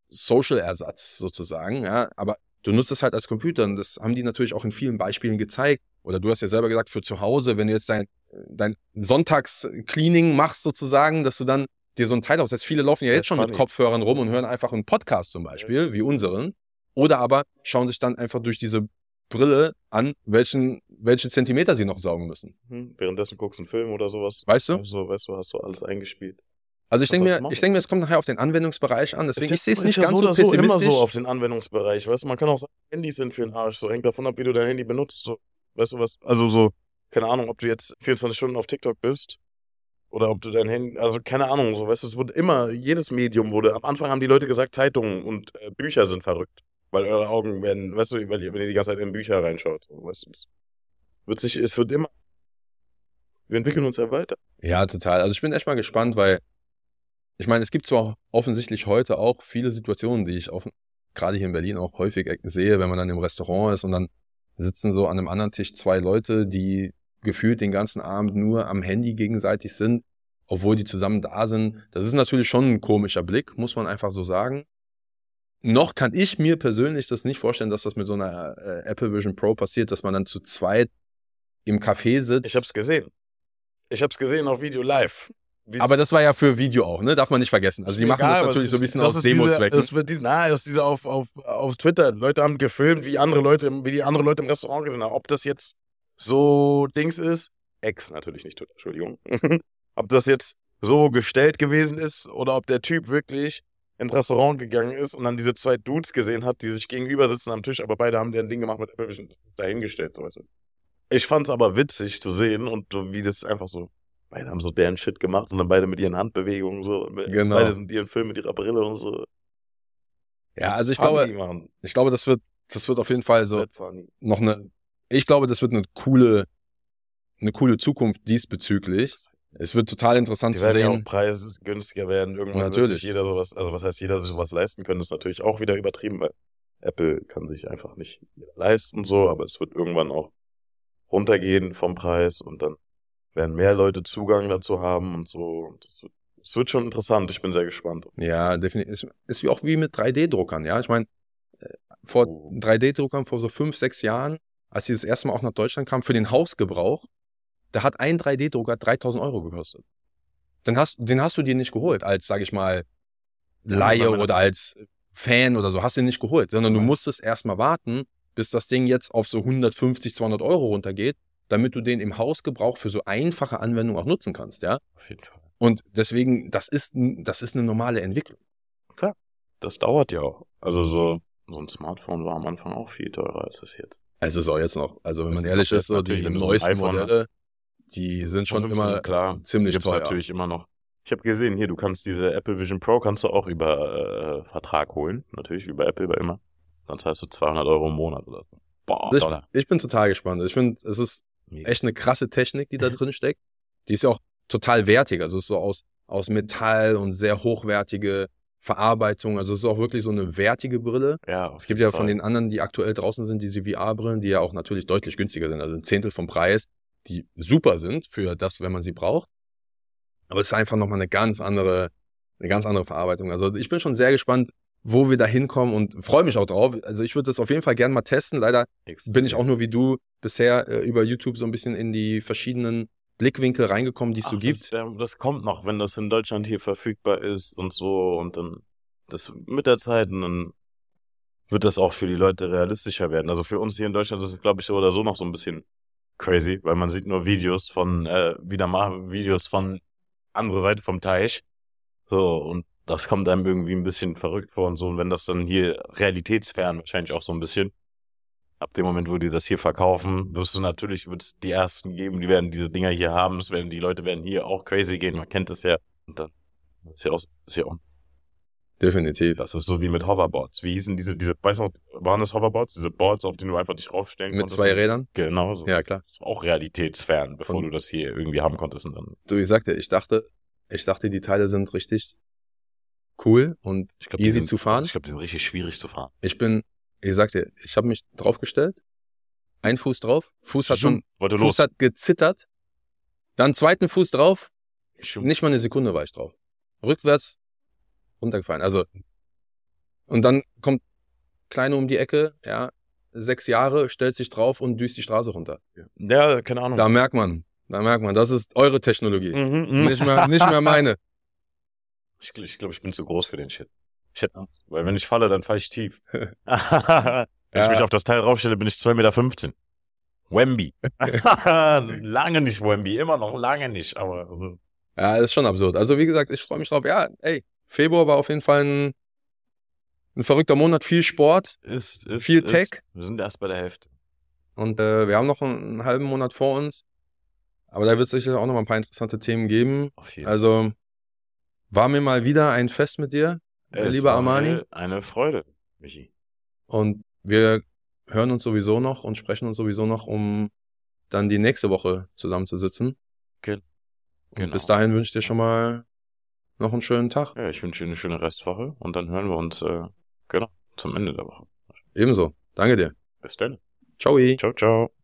A: Social-Ersatz sozusagen, ja, aber du nutzt es halt als Computer und das haben die natürlich auch in vielen Beispielen gezeigt. Oder du hast ja selber gesagt, für zu Hause, wenn du jetzt dein, dein Sonntags-Cleaning machst sozusagen, dass du dann dir so ein Teil aufsetzt. Viele laufen ja
B: Das
A: jetzt schon mit. Kopfhörern rum und hören einfach einen Podcast zum Beispiel, wie unseren. Oder aber schauen sich dann einfach durch diese Brille an, welchen, welche Zentimeter sie noch saugen müssen.
B: Hm, Währenddessen guckst du einen Film oder sowas.
A: Weißt du?
B: So, weißt du, hast du alles eingespielt.
A: Also ich denke mir, ich denke mir, es kommt nachher auf den Anwendungsbereich an. Deswegen,
B: Ist
A: ich sehe es nicht
B: ja
A: ganz
B: so
A: so
B: so immer
A: pessimistisch.
B: so auf den Anwendungsbereich. Weißt du, man kann auch sagen, Handys sind für den Arsch. So hängt davon ab, wie du dein Handy benutzt. So, weißt du was? Also so, keine Ahnung, ob du jetzt 24 Stunden auf TikTok bist oder ob du dein Handy, also keine Ahnung, so, weißt du, es wurde immer, jedes Medium wurde, am Anfang haben die Leute gesagt, Zeitungen und äh, Bücher sind verrückt. Weil eure Augen werden, weißt du, weil ihr, wenn ihr die ganze Zeit in Bücher reinschaut, weißt du, es wird sich, es wird immer, wir entwickeln uns ja weiter.
A: Ja, total. Also ich bin echt mal gespannt, weil ich meine, es gibt zwar offensichtlich heute auch viele Situationen, die ich offen, gerade hier in Berlin auch häufig sehe, wenn man dann im Restaurant ist und dann sitzen so an einem anderen Tisch zwei Leute, die gefühlt den ganzen Abend nur am Handy gegenseitig sind, obwohl die zusammen da sind. Das ist natürlich schon ein komischer Blick, muss man einfach so sagen. Noch kann ich mir persönlich das nicht vorstellen, dass das mit so einer äh, Apple Vision Pro passiert, dass man dann zu zweit im Café sitzt.
B: Ich hab's gesehen. Ich hab's gesehen auf Video live. Wie
A: Aber das war ja für Video auch, ne? Darf man nicht vergessen. Also die machen das natürlich so ein bisschen aus Demo-Zwecken.
B: Das wird diese, na, das ist diese auf, auf, auf Twitter. Leute haben gefilmt, wie andere Leute, wie die andere Leute im Restaurant gesehen haben. Ob das jetzt so Dings ist, Ex natürlich nicht Twitter, Entschuldigung. ob das jetzt so gestellt gewesen ist oder ob der Typ wirklich ins Restaurant gegangen ist und dann diese zwei Dudes gesehen hat, die sich gegenüber sitzen am Tisch, aber beide haben deren Ding gemacht mit Apple Vision. Dahingestellt, so weißt du. Ich fand's aber witzig zu sehen und wie das einfach so, beide haben so deren Shit gemacht und dann beide mit ihren Handbewegungen so.
A: Genau.
B: Beide sind ihren Film mit ihrer Brille und so.
A: ja, also ich
B: Funny,
A: glaube,
B: Mann.
A: ich glaube, das wird, das wird auf jeden Fall so noch eine, ich glaube, das wird eine coole, eine coole Zukunft diesbezüglich. Es wird total interessant
B: Die
A: zu
B: werden ja auch
A: sehen.
B: preisgünstiger werden. Irgendwann wird
A: Natürlich.
B: sich jeder sowas, also was heißt jeder sich sowas leisten können, ist natürlich auch wieder übertrieben, weil Apple kann sich einfach nicht leisten so, aber es wird irgendwann auch runtergehen vom Preis und dann werden mehr Leute Zugang dazu haben und so. Und das wird, es wird schon interessant. Ich bin sehr gespannt.
A: Ja, definitiv. Ist, ist wie auch wie mit 3D-Druckern, ja. Ich meine, äh, vor
B: Oh.
A: 3D-Druckern vor so fünf, sechs Jahren, als sie das erste Mal auch nach Deutschland kamen, für den Hausgebrauch, da hat ein 3D-Drucker 3000 Euro gekostet. Den hast, den hast du dir nicht geholt, als, sag ich mal, Laie oder als Fan oder so, hast du ihn nicht geholt, sondern du musstest erstmal warten, bis das Ding jetzt auf so 150, 200 Euro runtergeht, damit du den im Hausgebrauch für so einfache Anwendungen auch nutzen kannst, ja.
B: Auf jeden Fall.
A: Und deswegen, das ist, das ist eine normale Entwicklung.
B: Das dauert ja auch. Also so, so ein Smartphone war am Anfang auch viel teurer als es jetzt.
A: Es ist auch jetzt noch, also wenn
B: Das
A: man ehrlich ist, so die neuesten
B: iPhone
A: Modelle, die sind schon immer
B: klar,
A: ziemlich
B: gibt's
A: teuer.
B: natürlich immer noch. Ich habe gesehen, hier, du kannst diese Apple Vision Pro kannst du auch über äh, Vertrag holen. Natürlich über Apple bei immer. Dann zahlst du 200 Euro im Monat oder so. Boah,
A: Das-
B: Dollar.
A: Ich bin total gespannt. Ich finde, es ist echt eine krasse Technik, die da drin steckt. Die ist ja auch total wertig. Also es ist so aus, aus Metall und sehr hochwertige Verarbeitung. Also es ist auch wirklich so eine wertige Brille.
B: Ja,
A: Es gibt ja von den anderen, die aktuell draußen sind, diese VR-Brillen, die ja auch natürlich deutlich günstiger sind, also ein Zehntel vom Preis, die super sind für das, wenn man sie braucht. Aber es ist einfach nochmal eine ganz andere, eine ganz andere Verarbeitung. Also ich bin schon sehr gespannt, wo wir da hinkommen und freue mich auch drauf. Also ich würde das auf jeden Fall gerne mal testen. Leider bin ich auch nur wie du bisher äh, über YouTube so ein bisschen in die verschiedenen Blickwinkel reingekommen, die es so
B: Ach,
A: gibt.
B: Das, das kommt noch, wenn das in Deutschland hier verfügbar ist und so und dann das mit der Zeit und dann wird das auch für die Leute realistischer werden. Also für uns hier in Deutschland ist es, glaube ich, so oder so noch so ein bisschen crazy, weil man sieht nur Videos von, äh, wieder mal Videos von andere Seite vom Teich. So, und das kommt einem irgendwie ein bisschen verrückt vor und so. Und wenn das dann hier realitätsfern wahrscheinlich auch so ein bisschen, ab dem Moment, wo die das hier verkaufen, wirst du natürlich, wird es die ersten geben, die werden diese Dinger hier haben. Es werden, die Leute werden hier auch crazy gehen. Man kennt das ja. Und dann ist ja auch, ist ja auch,
A: Definitiv.
B: das ist so wie mit Hoverboards. Wie hießen diese, diese, weißt du noch, waren das Hoverboards? Diese Boards, auf denen du einfach dich raufstellen
A: Mit
B: konntest?
A: zwei Rädern?
B: Genau so.
A: Ja, klar.
B: Das war auch realitätsfern, bevor
A: Und-
B: du das hier irgendwie haben konntest und dann.
A: Du, ich sagte, ich dachte, ich dachte, die Teile sind richtig cool und
B: Ich glaub,
A: easy
B: sind,
A: zu fahren.
B: Ich glaube, die sind richtig schwierig zu fahren.
A: Ich bin, ich sag's dir, ich habe mich draufgestellt, ein Fuß drauf, Fuß hat schon, Fuß
B: los.
A: hat gezittert, dann zweiten Fuß drauf,
B: Schum.
A: nicht mal eine Sekunde war ich drauf. Rückwärts runtergefallen. Also und dann kommt Kleine um die Ecke, ja, sechs Jahre, stellt sich drauf und düst die Straße runter.
B: Ja, keine Ahnung.
A: Da merkt man, da merkt man, das ist eure Technologie,
B: Mhm, mhm.
A: nicht mehr, nicht mehr meine.
B: Ich, ich glaube, ich bin zu groß für den Shit. Ich hätte Angst. Weil wenn ich falle, dann falle ich tief. wenn ich
A: Ja.
B: mich auf das Teil raufstelle, bin ich 2,15 Meter. Wemby. lange nicht Wemby, immer noch lange nicht, aber also,
A: Ja, das ist schon absurd. Also wie gesagt, ich freue mich drauf. Ja, ey, Februar war auf jeden Fall ein, ein verrückter Monat, viel Sport
B: ist, ist,
A: Viel
B: ist,
A: Tech.
B: Wir sind erst bei der Hälfte.
A: und äh, wir haben noch einen, einen halben Monat vor uns. Aber da wird es sicher auch noch mal ein paar interessante Themen geben.
B: Auf jeden
A: Also war mir mal wieder ein Fest mit dir,
B: Es
A: lieber Armani.
B: Eine, eine Freude, Michi.
A: Und wir hören uns sowieso noch und sprechen uns sowieso noch, um dann die nächste Woche zusammenzusitzen.
B: Gen-
A: Und
B: genau.
A: bis dahin wünsche ich dir schon mal noch einen schönen Tag.
B: Ja, ich wünsche dir eine schöne Restwoche und dann hören wir uns, äh, genau, zum Ende der Woche.
A: Ebenso. Danke dir.
B: Bis dann.
A: Ciao.
B: Ciao, ciao.